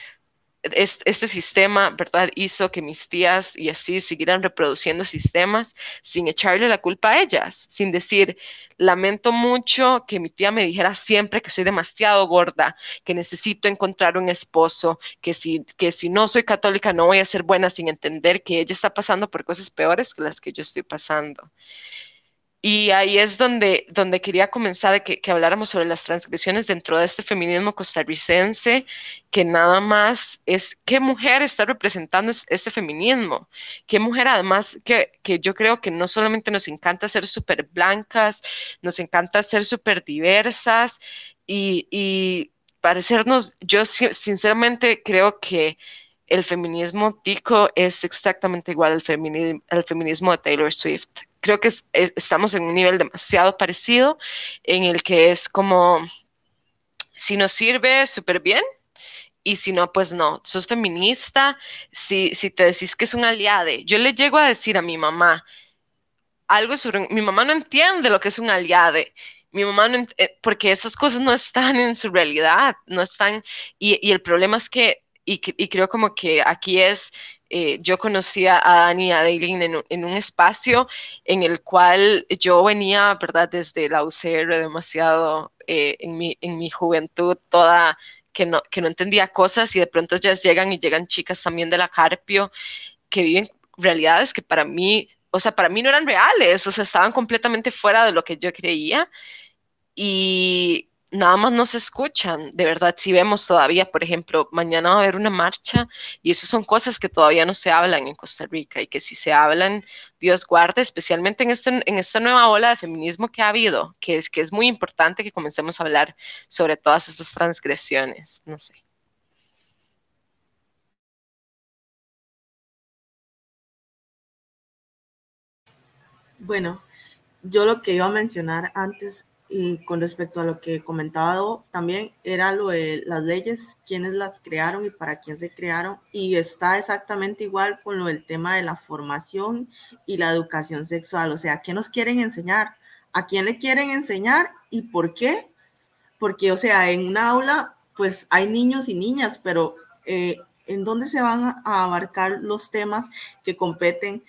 este sistema, ¿verdad? Hizo que mis tías y así siguieran reproduciendo sistemas sin echarle la culpa a ellas, sin decir, lamento mucho que mi tía me dijera siempre que soy demasiado gorda, que necesito encontrar un esposo, que si, que si no soy católica no voy a ser buena sin entender que ella está pasando por cosas peores que las que yo estoy pasando. Y ahí es donde, donde quería comenzar, que, que habláramos sobre las transgresiones dentro de este feminismo costarricense, que nada más es qué mujer está representando este feminismo, qué mujer además que, que yo creo que no solamente nos encanta ser súper blancas, nos encanta ser súper diversas y, y parecernos, yo sinceramente creo que el feminismo tico es exactamente igual al feminismo, al feminismo de Taylor Swift creo que estamos en un nivel demasiado parecido en el que es como, si nos sirve, súper bien, y si no, pues no, sos feminista, si, si te decís que es un aliade. Yo le llego a decir a mi mamá algo sobre, mi mamá no entiende lo que es un aliade. Mi mamá no, eh, porque esas cosas no están en su realidad, no están, y, y el problema es que, y, y creo como que aquí es eh, yo conocía a Dani y a Daylin en, un espacio en el cual yo venía, ¿verdad? Desde la UCR demasiado eh, en, mi, en mi juventud, toda que no, que no entendía cosas y de pronto ya llegan y llegan chicas también de la Carpio que viven realidades que para mí, o sea, para mí no eran reales, o sea, estaban completamente fuera de lo que yo creía. Y nada más nos escuchan. De verdad, si vemos todavía, por ejemplo, mañana va a haber una marcha y eso son cosas que todavía no se hablan en Costa Rica y que si se hablan, Dios guarde, especialmente en, este, en esta nueva ola de feminismo que ha habido, que es, que es muy importante que comencemos a hablar sobre todas estas transgresiones. No sé. Bueno, yo lo que iba a mencionar antes y con respecto a lo que comentaba también era lo de las leyes, quiénes las crearon y para quién se crearon. Y está exactamente igual con lo del tema de la formación y la educación sexual. O sea, ¿qué nos quieren enseñar? ¿A quién le quieren enseñar y por qué? Porque, o sea, en un aula, pues hay niños y niñas, pero eh, ¿en dónde se van a abarcar los temas que competen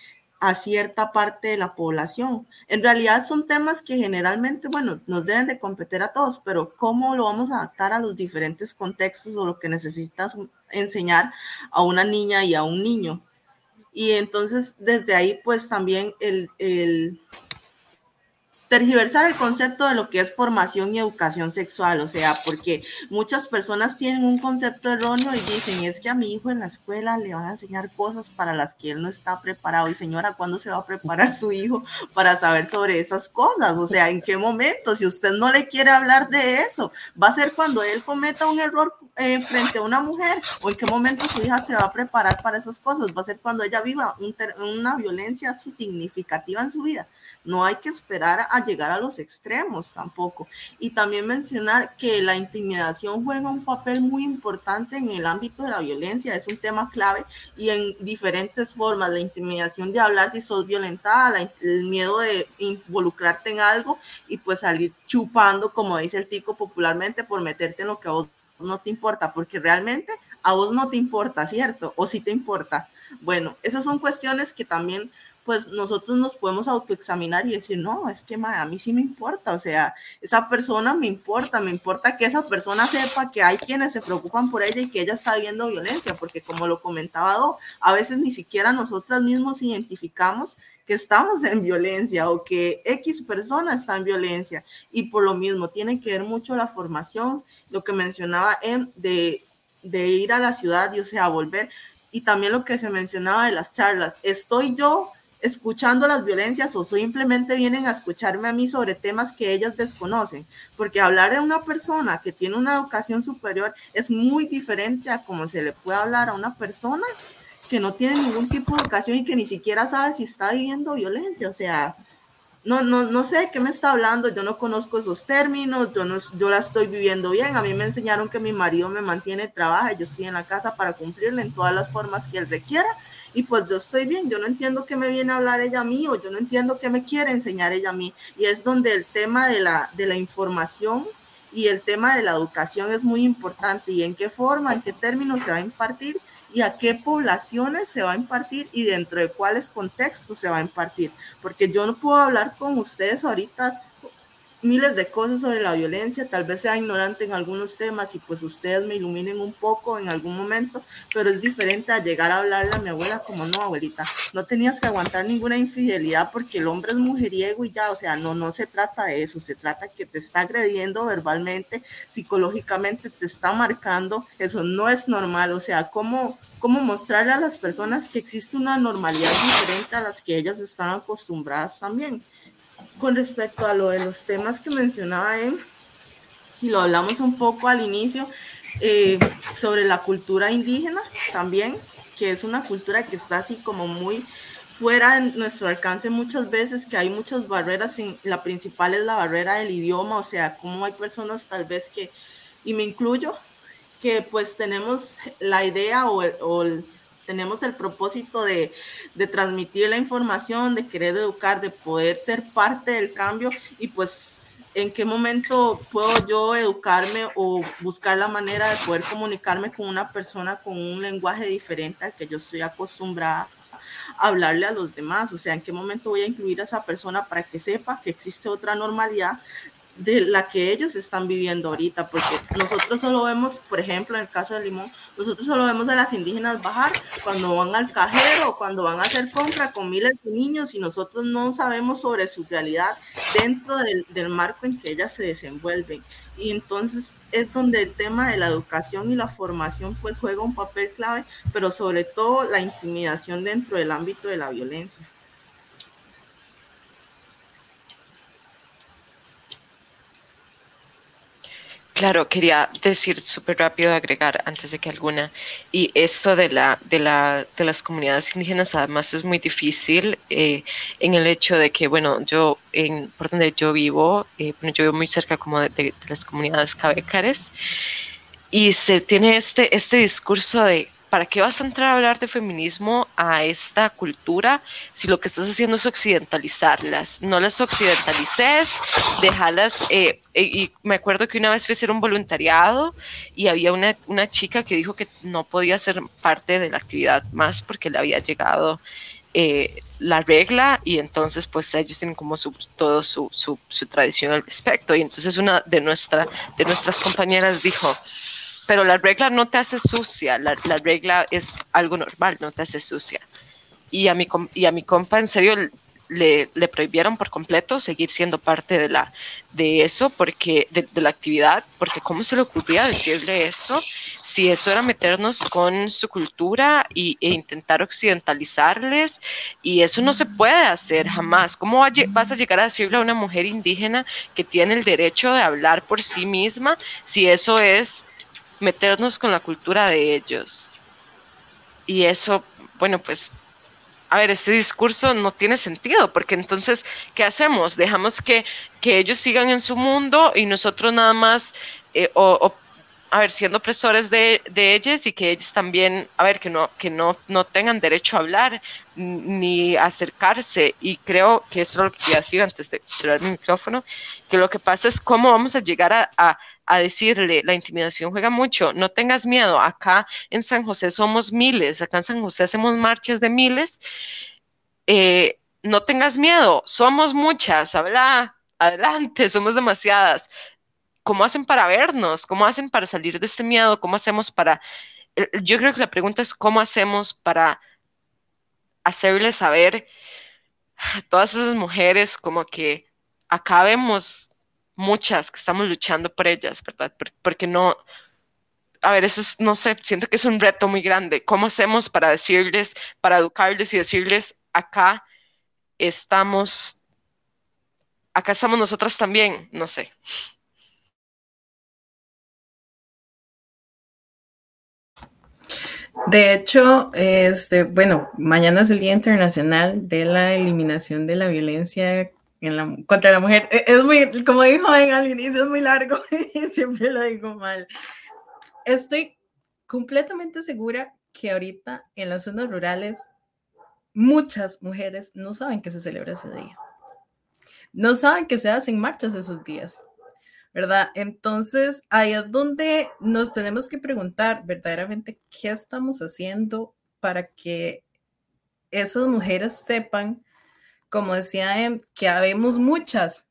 a cierta parte de la población. En realidad son temas que generalmente, bueno, nos deben de competir a todos, pero ¿cómo lo vamos a adaptar a los diferentes contextos o lo que necesitas enseñar a una niña y a un niño? Y entonces desde ahí pues también el, el tergiversar el concepto de lo que es formación y educación sexual, o sea, porque muchas personas tienen un concepto erróneo y dicen, es que a mi hijo en la escuela le van a enseñar cosas para las que él no está preparado. Y señora, ¿cuándo se va a preparar su hijo para saber sobre esas cosas? O sea, ¿en qué momento? Si usted no le quiere hablar de eso, va a ser cuando él cometa un error eh, frente a una mujer o en qué momento su hija se va a preparar para esas cosas, va a ser cuando ella viva una violencia significativa en su vida no hay que esperar a llegar a los extremos tampoco. Y también mencionar que la intimidación juega un papel muy importante en el ámbito de la violencia, es un tema clave y en diferentes formas, la intimidación de hablar si sos violentada, el miedo de involucrarte en algo y pues salir chupando, como dice el tico popularmente, por meterte en lo que a vos no te importa, porque realmente a vos no te importa, ¿cierto? O si te importa. Bueno, esas son cuestiones que también pues nosotros nos podemos autoexaminar y decir, no, es que a mí sí me importa, o sea, esa persona me importa, me importa que esa persona sepa que hay quienes se preocupan por ella y que ella está viendo violencia, porque como lo comentaba Do, a veces ni siquiera nosotras mismos identificamos que estamos en violencia o que X persona está en violencia. Y por lo mismo tiene que ver mucho la formación, lo que mencionaba en de, de ir a la ciudad y o sea, volver. Y también lo que se mencionaba de las charlas, estoy yo escuchando las violencias o simplemente vienen a escucharme a mí sobre temas que ellas desconocen, porque hablar de una persona que tiene una educación superior es muy diferente a como se le puede hablar a una persona que no tiene ningún tipo de educación y que ni siquiera sabe si está viviendo violencia, o sea, no, no, no sé de qué me está hablando, yo no conozco esos términos, yo, no, yo la estoy viviendo bien, a mí me enseñaron que mi marido me mantiene, trabaja, yo estoy en la casa para cumplirle en todas las formas que él requiera y pues yo estoy bien, yo no entiendo qué me viene a hablar ella a mí o yo no entiendo qué me quiere enseñar ella a mí. Y es donde el tema de la, de la información y el tema de la educación es muy importante y en qué forma, en qué términos se va a impartir y a qué poblaciones se va a impartir y dentro de cuáles contextos se va a impartir. Porque yo no puedo hablar con ustedes ahorita miles de cosas sobre la violencia, tal vez sea ignorante en algunos temas y pues ustedes me iluminen un poco en algún momento, pero es diferente a llegar a hablarle a mi abuela como no, abuelita, no tenías que aguantar ninguna infidelidad porque el hombre es mujeriego y ya, o sea, no, no se trata de eso, se trata que te está agrediendo verbalmente, psicológicamente te está marcando, eso no es normal, o sea, ¿cómo, cómo mostrarle a las personas que existe una normalidad diferente a las que ellas están acostumbradas también con respecto a lo de los temas que mencionaba él, y lo hablamos un poco al inicio, eh, sobre la cultura indígena también, que es una cultura que está así como muy fuera de nuestro alcance muchas veces, que hay muchas barreras, la principal es la barrera del idioma, o sea, como hay personas tal vez que, y me incluyo, que pues tenemos la idea o, o el, tenemos el propósito de, de, transmitir la información, de querer educar, de poder ser parte del cambio y pues en qué momento puedo yo educarme o buscar la manera de poder comunicarme con una persona con un lenguaje diferente al que yo estoy acostumbrada a hablarle a los demás, o sea, en qué momento voy a incluir a esa persona para que sepa que existe otra normalidad de la que ellos están viviendo ahorita, porque nosotros solo vemos, por ejemplo, en el caso de Limón, nosotros solo vemos a las indígenas bajar cuando van al cajero, cuando van a hacer compra con miles de niños y nosotros no sabemos sobre su realidad dentro del, del marco en que ellas se desenvuelven. Y entonces es donde el tema de la educación y la formación pues juega un papel clave, pero sobre todo la intimidación dentro del ámbito de la violencia. Claro, quería decir súper rápido, agregar antes de que alguna, y esto de, la, de, la, de las comunidades indígenas además es muy difícil eh, en el hecho de que, bueno, yo, en, por donde yo vivo, eh, bueno, yo vivo muy cerca como de, de, las comunidades cabecares, y se tiene este, este discurso de ¿para qué vas a entrar a hablar de feminismo a esta cultura si lo que estás haciendo es occidentalizarlas? No las occidentalices, déjalas. Eh, eh, y me acuerdo que una vez fui a hacer un voluntariado y había una, una chica que dijo que no podía ser parte de la actividad más porque le había llegado eh, la regla y entonces pues ellos tienen como su, todo su, su, su, tradición al respecto y entonces una de, nuestra, de nuestras compañeras dijo, pero la regla no te hace sucia, la, la, regla es algo normal, no te hace sucia. Y a mi, y a mi compa, en serio, le, le, prohibieron por completo seguir siendo parte de, la, de eso, porque, de, de, la actividad, porque ¿cómo se le ocurría decirle eso? Si eso era meternos con su cultura y, e intentar occidentalizarles, y eso no se puede hacer jamás. ¿Cómo vas a llegar a decirle a una mujer indígena que tiene el derecho de hablar por sí misma si eso es meternos con la cultura de ellos. Y eso, bueno, pues, a ver, este discurso no tiene sentido, porque entonces, ¿qué hacemos? Dejamos que, que ellos sigan en su mundo y nosotros nada más, eh, o, o, a ver, siendo opresores de, de ellos y que ellos también, a ver, que no, que no, no tengan derecho a hablar ni acercarse. Y creo que eso es lo que quería decir antes de cerrar mi micrófono, que lo que pasa es cómo vamos a llegar a a decirle, la intimidación juega mucho, no tengas miedo, acá en San José somos miles, acá en San José hacemos marchas de miles, eh, no tengas miedo, somos muchas, habla, adelante, somos demasiadas. ¿Cómo hacen para vernos? ¿Cómo hacen para salir de este miedo? ¿Cómo hacemos para... Yo creo que la pregunta es cómo hacemos para hacerles saber a todas esas mujeres como que acabemos muchas que estamos luchando por ellas, ¿verdad? Porque no, a ver, eso es, no sé, siento que es un reto muy grande. ¿Cómo hacemos para decirles, para educarles y decirles, acá estamos, acá estamos nosotras también? No sé. De hecho, este, bueno, mañana es el Día Internacional de la Eliminación de la Violencia la, contra la mujer. E, es muy, como dijo en al inicio, es muy largo y siempre lo digo mal. Estoy completamente segura que ahorita en las zonas rurales muchas mujeres no saben que se celebra ese día. No saben que se hacen marchas esos días. ¿verdad? Entonces, ahí es donde nos tenemos que preguntar verdaderamente qué estamos haciendo para que esas mujeres sepan, como decía, em, que habemos muchas,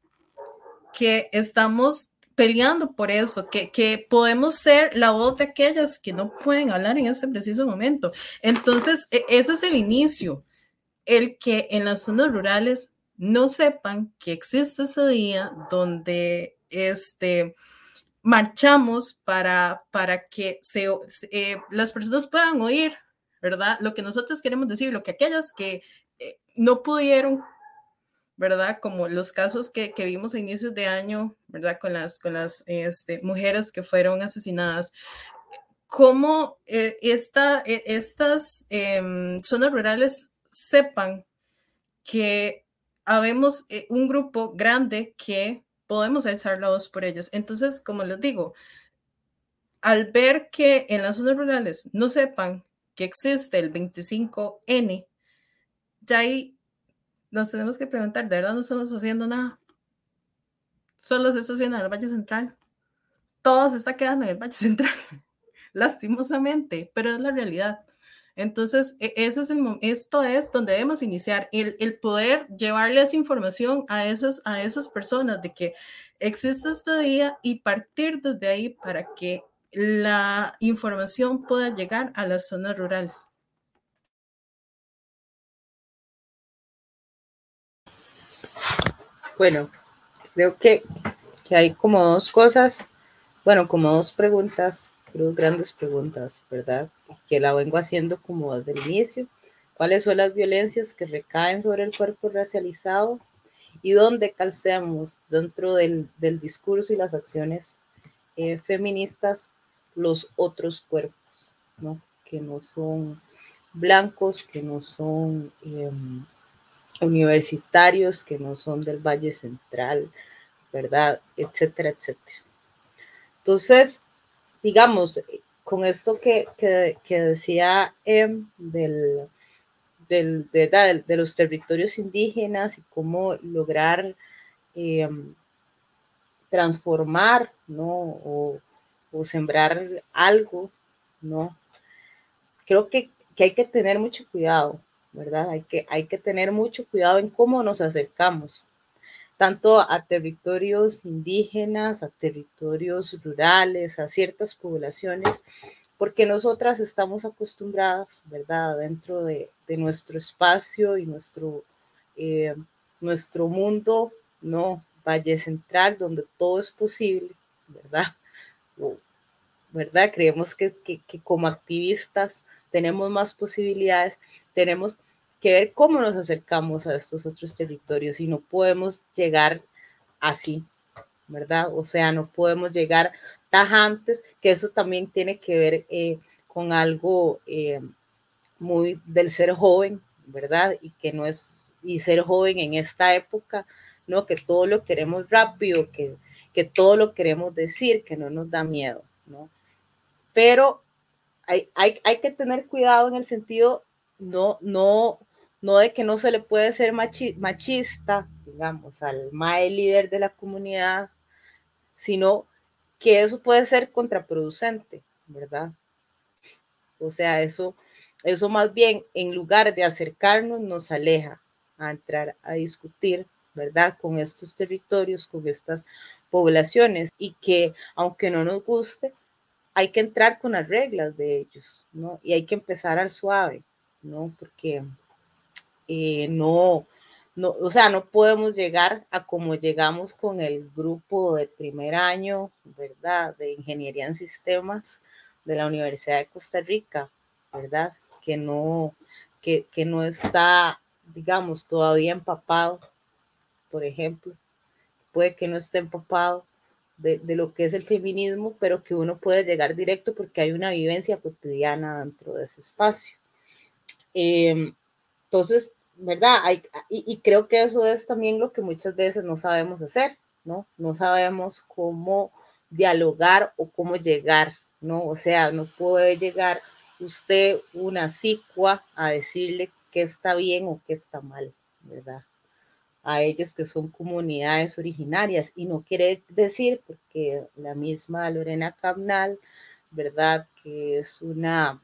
que estamos peleando por eso, que, que podemos ser la voz de aquellas que no pueden hablar en ese preciso momento. Entonces, e, ese es el inicio, el que en las zonas rurales no sepan que existe ese día donde este, marchamos para, para que se, eh, las personas puedan oír, ¿verdad? Lo que nosotros queremos decir, lo que aquellas que eh, no pudieron, ¿verdad? Como los casos que, que, vimos a inicios de año, ¿verdad? Con las, con las este, mujeres que fueron asesinadas. Cómo eh, esta, estas em, zonas rurales sepan que habemos un grupo grande que podemos alzar la voz por ellas. Entonces, como les digo, al ver que en las zonas rurales no sepan que existe el 25N, ya ahí nos tenemos que preguntar, ¿de verdad no estamos haciendo nada? Solo se está haciendo en el Valle Central. Todo se está quedando en el Valle Central, lastimosamente, pero es la realidad. Entonces, e, eso es esto es donde debemos iniciar, el, el, poder llevarle esa información a esas, a esas personas de que existe este día y partir desde ahí para que la información pueda llegar a las zonas rurales. Bueno, creo que, que hay como dos cosas, bueno, como dos preguntas grandes preguntas, ¿verdad? Que la vengo haciendo como desde el inicio. ¿Cuáles son las violencias que recaen sobre el cuerpo racializado? ¿Y dónde calceamos dentro del, del discurso y las acciones eh, feministas los otros cuerpos, ¿no? Que no son blancos, que no son em, universitarios, que no son del Valle Central, ¿verdad? Etcétera, etcétera. Entonces, digamos, con esto que, decía em, del, de, los territorios indígenas y cómo lograr em, transformar, ¿no? O, sembrar algo, ¿no? Creo que, hay que tener mucho cuidado, ¿verdad? Hay que, hay que tener mucho cuidado en cómo nos acercamos tanto a territorios indígenas, a territorios rurales, a ciertas poblaciones, porque nosotras estamos acostumbradas, ¿verdad?, dentro de, nuestro espacio y nuestro, eh, nuestro mundo, ¿no? Valle Central, donde todo es posible, ¿verdad? ¿Verdad? Creemos que, que como activistas tenemos más posibilidades, tenemos que ver cómo nos acercamos a estos otros territorios y no podemos llegar así, ¿verdad? O sea, no podemos llegar tajantes, que eso también tiene que ver eh, con algo eh, muy del ser joven, ¿verdad? Y que no es, y ser joven en esta época, ¿no? Que todo lo queremos rápido, que, que todo lo queremos decir, que no nos da miedo, ¿no? Pero hay, hay, hay que tener cuidado en el sentido, no, no, no de que no se le puede ser machista, digamos, al mae líder de la comunidad, sino que eso puede ser contraproducente, ¿verdad? O sea, eso, eso más bien, en lugar de acercarnos, nos aleja a entrar a discutir, ¿verdad? Con estos territorios, con estas poblaciones, y que aunque no nos guste, hay que entrar con las reglas de ellos, ¿no? Y hay que empezar al suave, ¿no? Porque eh, no, no, o sea, no podemos llegar a como llegamos con el grupo de primer año, ¿verdad? De Ingeniería en Sistemas de la Universidad de Costa Rica, ¿verdad? Que no, que, que no está, digamos, todavía empapado, por ejemplo. Puede que no esté empapado de, de, lo que es el feminismo, pero que uno puede llegar directo porque hay una vivencia cotidiana dentro de ese espacio. Eh, entonces, ¿verdad? Y, creo que eso es también lo que muchas veces no sabemos hacer, ¿no? No sabemos cómo dialogar o cómo llegar, ¿no? O sea, no puede llegar usted una sicua a decirle qué está bien o qué está mal, ¿verdad? a ellos que son comunidades originarias. Y no quiere decir, porque la misma Lorena Cabnal, ¿verdad? Que es una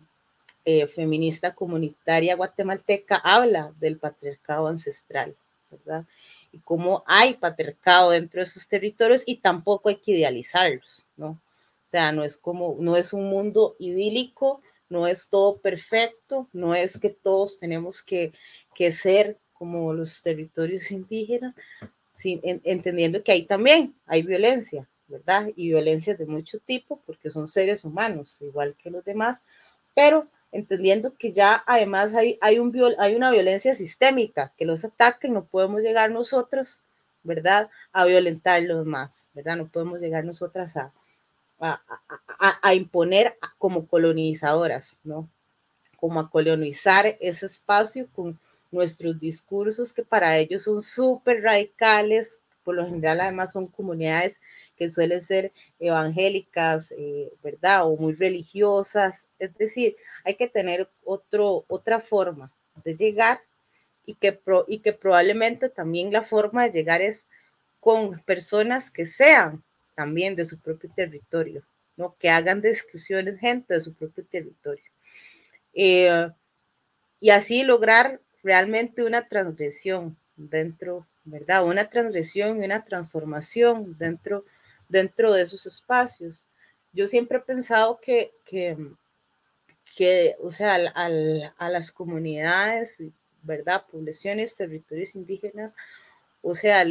eh, feminista comunitaria guatemalteca, habla del patriarcado ancestral, ¿verdad? Y cómo hay patriarcado dentro de esos territorios y tampoco hay que idealizarlos, ¿no? O sea, no es como, no es un mundo idílico, no es todo perfecto, no es que todos tenemos que, que ser como los territorios indígenas, sin, entendiendo que ahí también hay violencia, ¿verdad? Y violencia de mucho tipo, porque son seres humanos, igual que los demás, pero entendiendo que ya además hay, hay, un, hay una violencia sistémica, que los ataquen, no podemos llegar nosotros, ¿verdad? A violentarlos más, ¿verdad? No podemos llegar nosotras a, a, a, a imponer como colonizadoras, ¿no? Como a colonizar ese espacio con nuestros discursos que para ellos son súper radicales, por lo general además son comunidades que suelen ser evangélicas, eh, ¿verdad? O muy religiosas. Es decir, hay que tener otro, otra forma de llegar y que, pro, y que probablemente también la forma de llegar es con personas que sean también de su propio territorio, ¿no? Que hagan discusiones gente de su propio territorio. Eh, y así lograr realmente una transgresión dentro, ¿verdad? Una transgresión y una transformación dentro, dentro de esos espacios. Yo siempre he pensado que, que, que o sea, al, a las comunidades, ¿verdad? Poblaciones, territorios indígenas, o sea,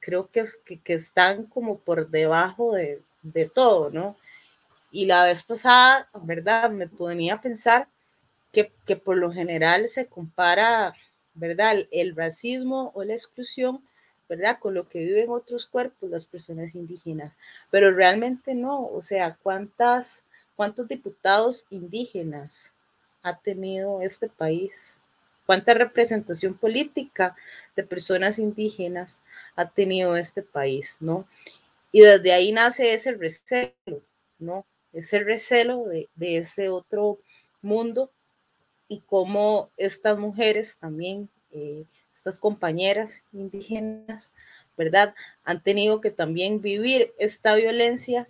creo que, es, que, que, están como por debajo de, de todo, ¿no? Y la vez pasada, ¿verdad? Me ponía pensar que, que por lo general se compara, ¿verdad? El, racismo o la exclusión, ¿verdad? Con lo que viven otros cuerpos, las personas indígenas. Pero realmente no, o sea, ¿cuántas, ¿cuántos diputados indígenas ha tenido este país? ¿Cuánta representación política de personas indígenas ha tenido este país, no? Y desde ahí nace ese recelo, ¿no? Ese recelo de, de ese otro mundo y cómo estas mujeres también, eh, estas compañeras indígenas, ¿verdad? Han tenido que también vivir esta violencia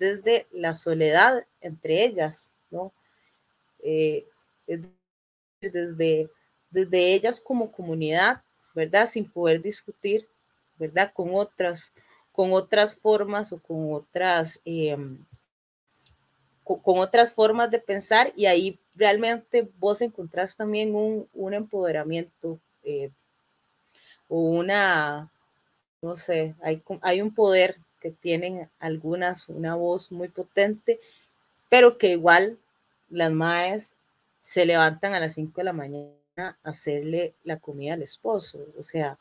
desde la soledad entre ellas, ¿no? Eh, desde, desde ellas como comunidad, ¿verdad? Sin poder discutir, ¿verdad? Con otras, con otras formas o con otras, eh, con otras formas de pensar y ahí realmente vos encontrás también un, un empoderamiento eh, una, no sé, hay, hay un poder que tienen algunas, una voz muy potente, pero que igual las madres se levantan a las 5 de la mañana a hacerle la comida al esposo, o sea,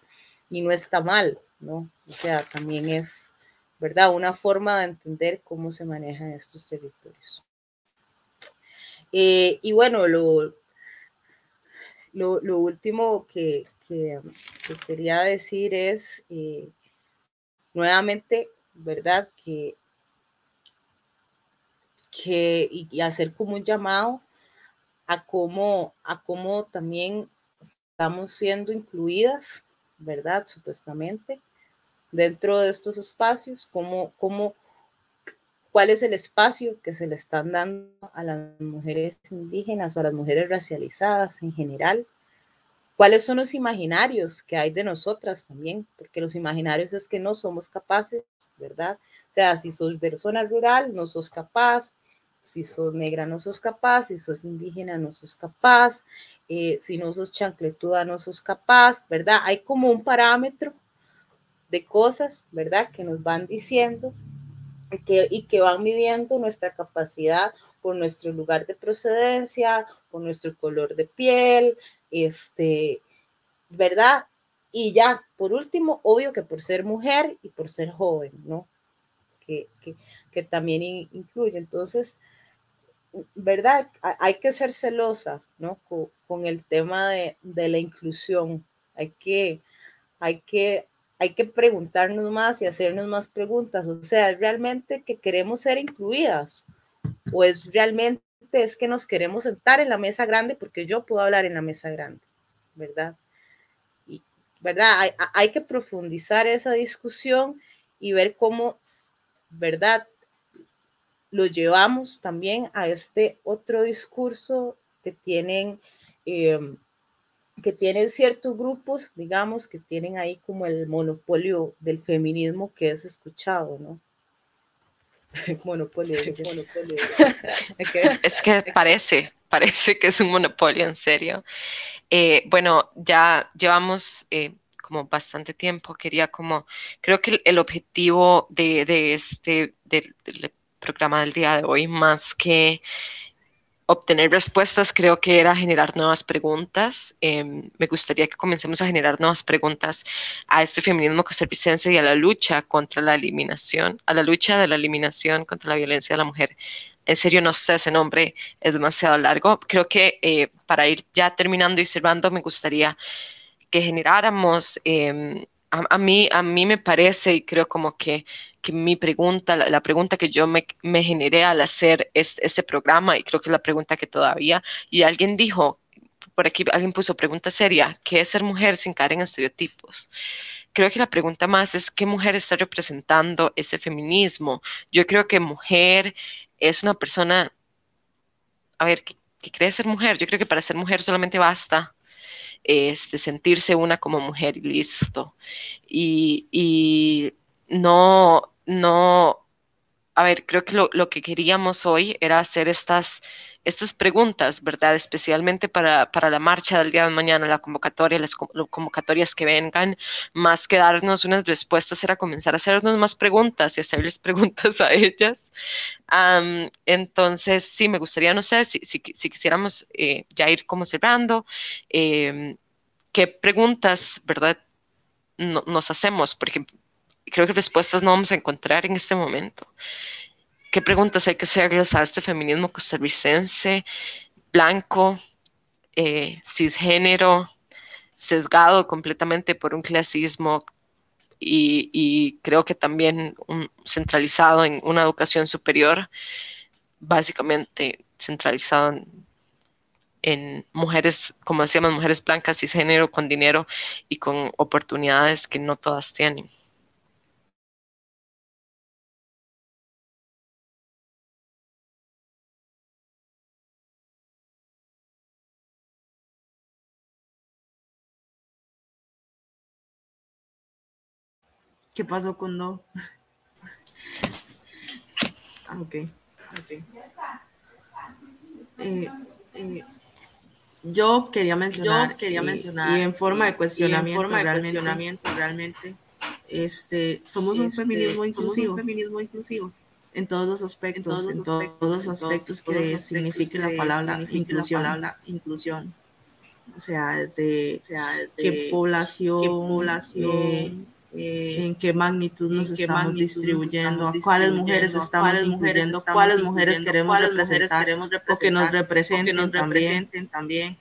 y no está mal, ¿no? O sea, también es, ¿verdad? Una forma de entender cómo se manejan estos territorios. Eh, y bueno, lo, lo, lo último que, que, que, quería decir es eh, nuevamente, ¿verdad? Que, que y, hacer como un llamado a cómo, a cómo también estamos siendo incluidas, ¿verdad? Supuestamente, dentro de estos espacios, cómo, cómo cuál es el espacio que se le están dando a las mujeres indígenas o a las mujeres racializadas en general, cuáles son los imaginarios que hay de nosotras también, porque los imaginarios es que no somos capaces, ¿verdad? O sea, si sos de zona rural, no sos capaz, si sos negra, no sos capaz, si sos indígena, no sos capaz, eh, si no sos chancletuda, no sos capaz, ¿verdad? Hay como un parámetro de cosas, ¿verdad? Que nos van diciendo que, y que van midiendo nuestra capacidad por nuestro lugar de procedencia, por nuestro color de piel, este, ¿verdad? Y ya, por último, obvio que por ser mujer y por ser joven, ¿no? Que, que, que también incluye. Entonces, ¿verdad? Hay que ser celosa, ¿no? Con, el tema de, de, la inclusión. Hay que, hay que hay que preguntarnos más y hacernos más preguntas. O sea, ¿es realmente que queremos ser incluidas? ¿O es realmente es que nos queremos sentar en la mesa grande porque yo puedo hablar en la mesa grande? ¿Verdad? Y ¿verdad? Hay, que profundizar esa discusión y ver cómo, ¿verdad? Lo llevamos también a este otro discurso que tienen, em, que tienen ciertos grupos, digamos, que tienen ahí como el monopolio del feminismo que es escuchado, ¿no? monopolio, monopolio. es que parece, parece que es un monopolio, en serio. Eh, bueno, ya llevamos eh, como bastante tiempo. Quería como, creo que el, objetivo de, este, del, programa del día de hoy, más que obtener respuestas, creo que era generar nuevas preguntas. Em, me gustaría que comencemos a generar nuevas preguntas a este feminismo costarricense y a la lucha contra la eliminación, a la lucha de la eliminación contra la violencia de la mujer en serio, no sé, ese nombre es demasiado largo. Creo que eh, para ir ya terminando y cerrando, me gustaría que generáramos, em, a, mí, a mí me parece y creo como que, que mi pregunta, la, pregunta que yo me, me, generé al hacer este, programa, y creo que es la pregunta que todavía, y alguien dijo, por aquí alguien puso pregunta seria, ¿qué es ser mujer sin caer en estereotipos? Creo que la pregunta más es qué mujer está representando ese feminismo. Yo creo que mujer es una persona, a ver, que, cree ser mujer. Yo creo que para ser mujer solamente basta este, sentirse una como mujer y listo. Y, no, no, a ver, creo que lo, lo, que queríamos hoy era hacer estas estas preguntas, ¿verdad? Especialmente para, la marcha del día de mañana, la convocatoria, las convocatorias que vengan, más que darnos unas respuestas, era comenzar a hacernos más preguntas y hacerles preguntas a ellas. entonces, sí, me gustaría, no sé, si, si, quisiéramos eh, ya ir como cerrando, em, ¿qué preguntas, verdad, nos hacemos? Porque creo que respuestas no vamos a encontrar en este momento. ¿Qué preguntas hay que hacerles a este feminismo costarricense, blanco, eh, cisgénero, sesgado completamente por un clasismo y, creo que también centralizado en una educación superior, básicamente centralizado en, en mujeres, como decíamos, mujeres blancas, cisgénero, con dinero y con oportunidades que no todas tienen? ¿Qué pasó con no? Ah, ok. okay. Eh, eh, yo quería mencionar, quería mencionar y, en forma de cuestionamiento, forma de realmente, cuestionamiento realmente, este, somos un este, feminismo inclusivo, un feminismo inclusivo en todos los aspectos, en todos, los aspectos, que signifique la palabra inclusión, la palabra inclusión. O sea, desde, o sea, desde qué población, qué población eh, eh, en qué magnitud nos estamos distribuyendo, a cuáles mujeres estamos incluyendo, cuáles mujeres queremos representar, queremos o que nos representen, nos representen también.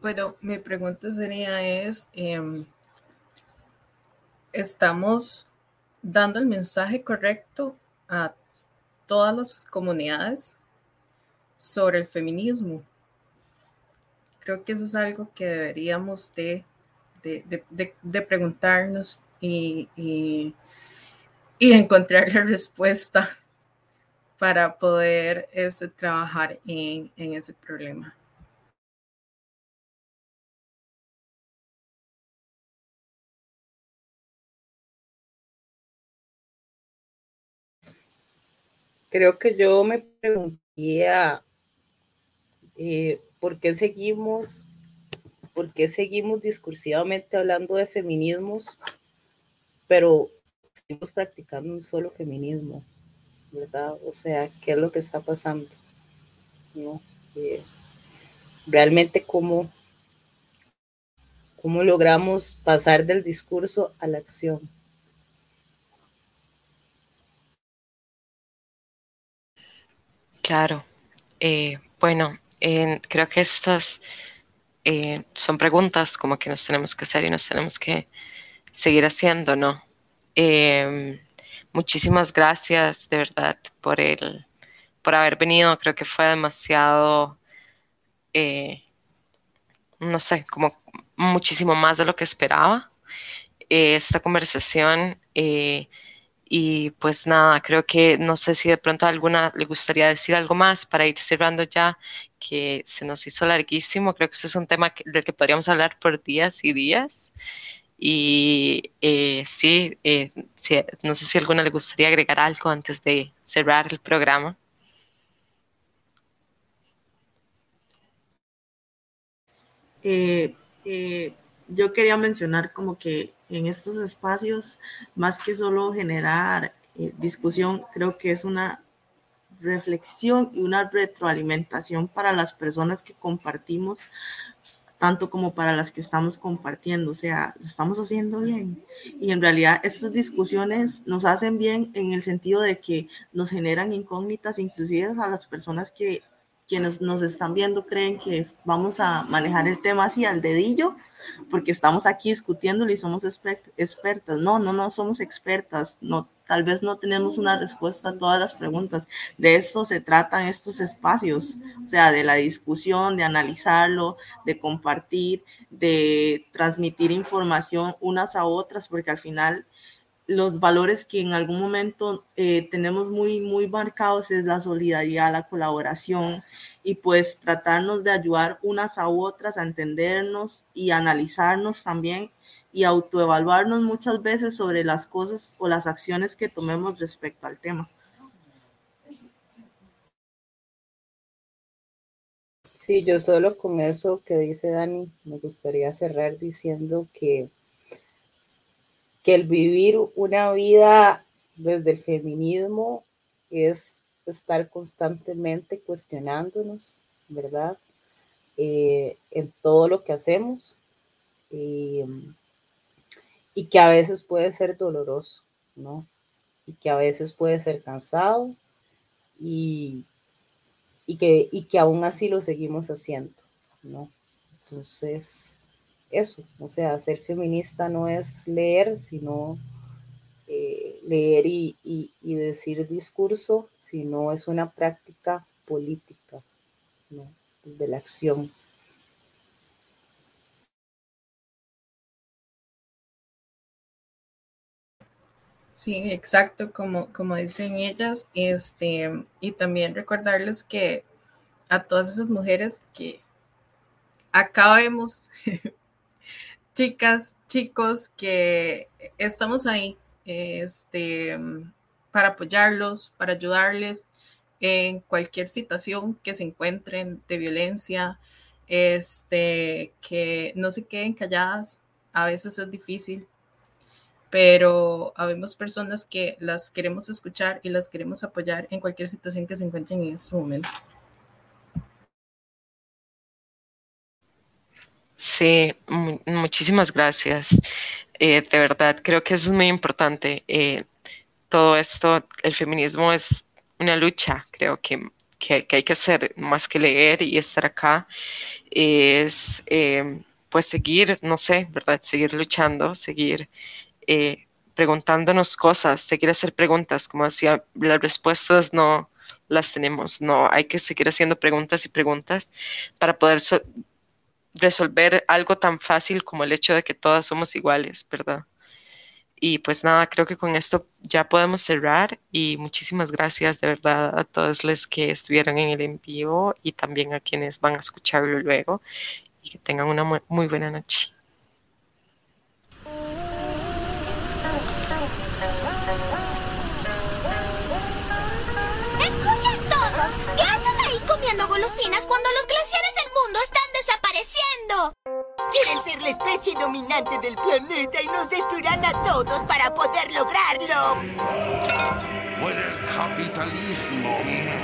Bueno, mi pregunta sería es, em, ¿estamos dando el mensaje correcto a todas las comunidades sobre el feminismo. Creo que eso es algo que deberíamos de, de, preguntarnos y, y, encontrar la respuesta para poder este, trabajar en, en ese problema. Creo que yo me preguntaría eh, ¿por qué seguimos, por qué seguimos discursivamente hablando de feminismos, pero seguimos practicando un solo feminismo, ¿verdad? O sea, ¿qué es lo que está pasando? ¿No? Eh, realmente cómo, cómo logramos pasar del discurso a la acción. Claro. Eh, bueno, creo que estas eh, son preguntas como que nos tenemos que hacer y nos tenemos que seguir haciendo, ¿no? Em, muchísimas gracias de verdad por el, por haber venido. Creo que fue demasiado, eh, no sé, como muchísimo más de lo que esperaba eh, esta conversación. Y pues nada, creo que no sé si de pronto a alguna le gustaría decir algo más para ir cerrando ya, que se nos hizo larguísimo. Creo que este es un tema del que podríamos hablar por días y días. Y sí, no sé si a alguna le gustaría agregar algo antes de cerrar el programa. Eh, eh, yo quería mencionar como que en estos espacios, más que solo generar eh, discusión, creo que es una reflexión y una retroalimentación para las personas que compartimos, tanto como para las que estamos compartiendo. O sea, lo estamos haciendo bien. Y en realidad estas discusiones nos hacen bien en el sentido de que nos generan incógnitas, inclusive a las personas que quienes nos están viendo creen que vamos a manejar el tema así al dedillo, porque estamos aquí discutiéndolo y somos expertas. No, no, no somos expertas. No, tal vez no tenemos una respuesta a todas las preguntas. De esto se tratan estos espacios, o sea, de la discusión, de analizarlo, de compartir, de transmitir información unas a otras, porque al final los valores que en algún momento eh, tenemos muy, muy marcados es la solidaridad, la colaboración y pues tratarnos de ayudar unas a otras a entendernos y analizarnos también y autoevaluarnos muchas veces sobre las cosas o las acciones que tomemos respecto al tema. Sí, yo solo con eso que dice Dani, me gustaría cerrar diciendo que que el vivir una vida desde el feminismo es estar constantemente cuestionándonos, ¿verdad? Eh, en todo lo que hacemos eh, y que a veces puede ser doloroso, ¿no? Y que a veces puede ser cansado y, y, que, y que aún así lo seguimos haciendo, ¿no? Entonces, eso, o sea, ser feminista no es leer, sino eh, leer y, decir discurso, sino es una práctica política de la acción. Sí, exacto, como, como dicen ellas, este, y también recordarles que a todas esas mujeres que acabemos chicas, chicos, que estamos ahí este, para apoyarlos, para ayudarles en cualquier situación que se encuentren de violencia, este, que no se queden calladas. A veces es difícil, pero habemos personas que las queremos escuchar y las queremos apoyar en cualquier situación que se encuentren en este momento. Sí, muchísimas gracias. Eh, de verdad, creo que eso es muy importante. Eh, todo esto, el feminismo es una lucha, creo que, que, hay que hacer más que leer y estar acá. Es eh, pues seguir, no sé, ¿verdad? Seguir luchando, seguir preguntándonos cosas, seguir hacer preguntas. Como decía, las respuestas no las tenemos, no, hay que seguir haciendo preguntas y preguntas para poder resolver algo tan fácil como el hecho de que todas somos iguales, ¿verdad? Y pues nada, creo que con esto ya podemos cerrar y muchísimas gracias de verdad a todos los que estuvieron en el en vivo y también a quienes van a escucharlo luego y que tengan una muy, muy buena noche. Golosinas cuando los glaciares del mundo están desapareciendo. Quieren ser la especie dominante del planeta y nos destruirán a todos para poder lograrlo. Por el capitalismo.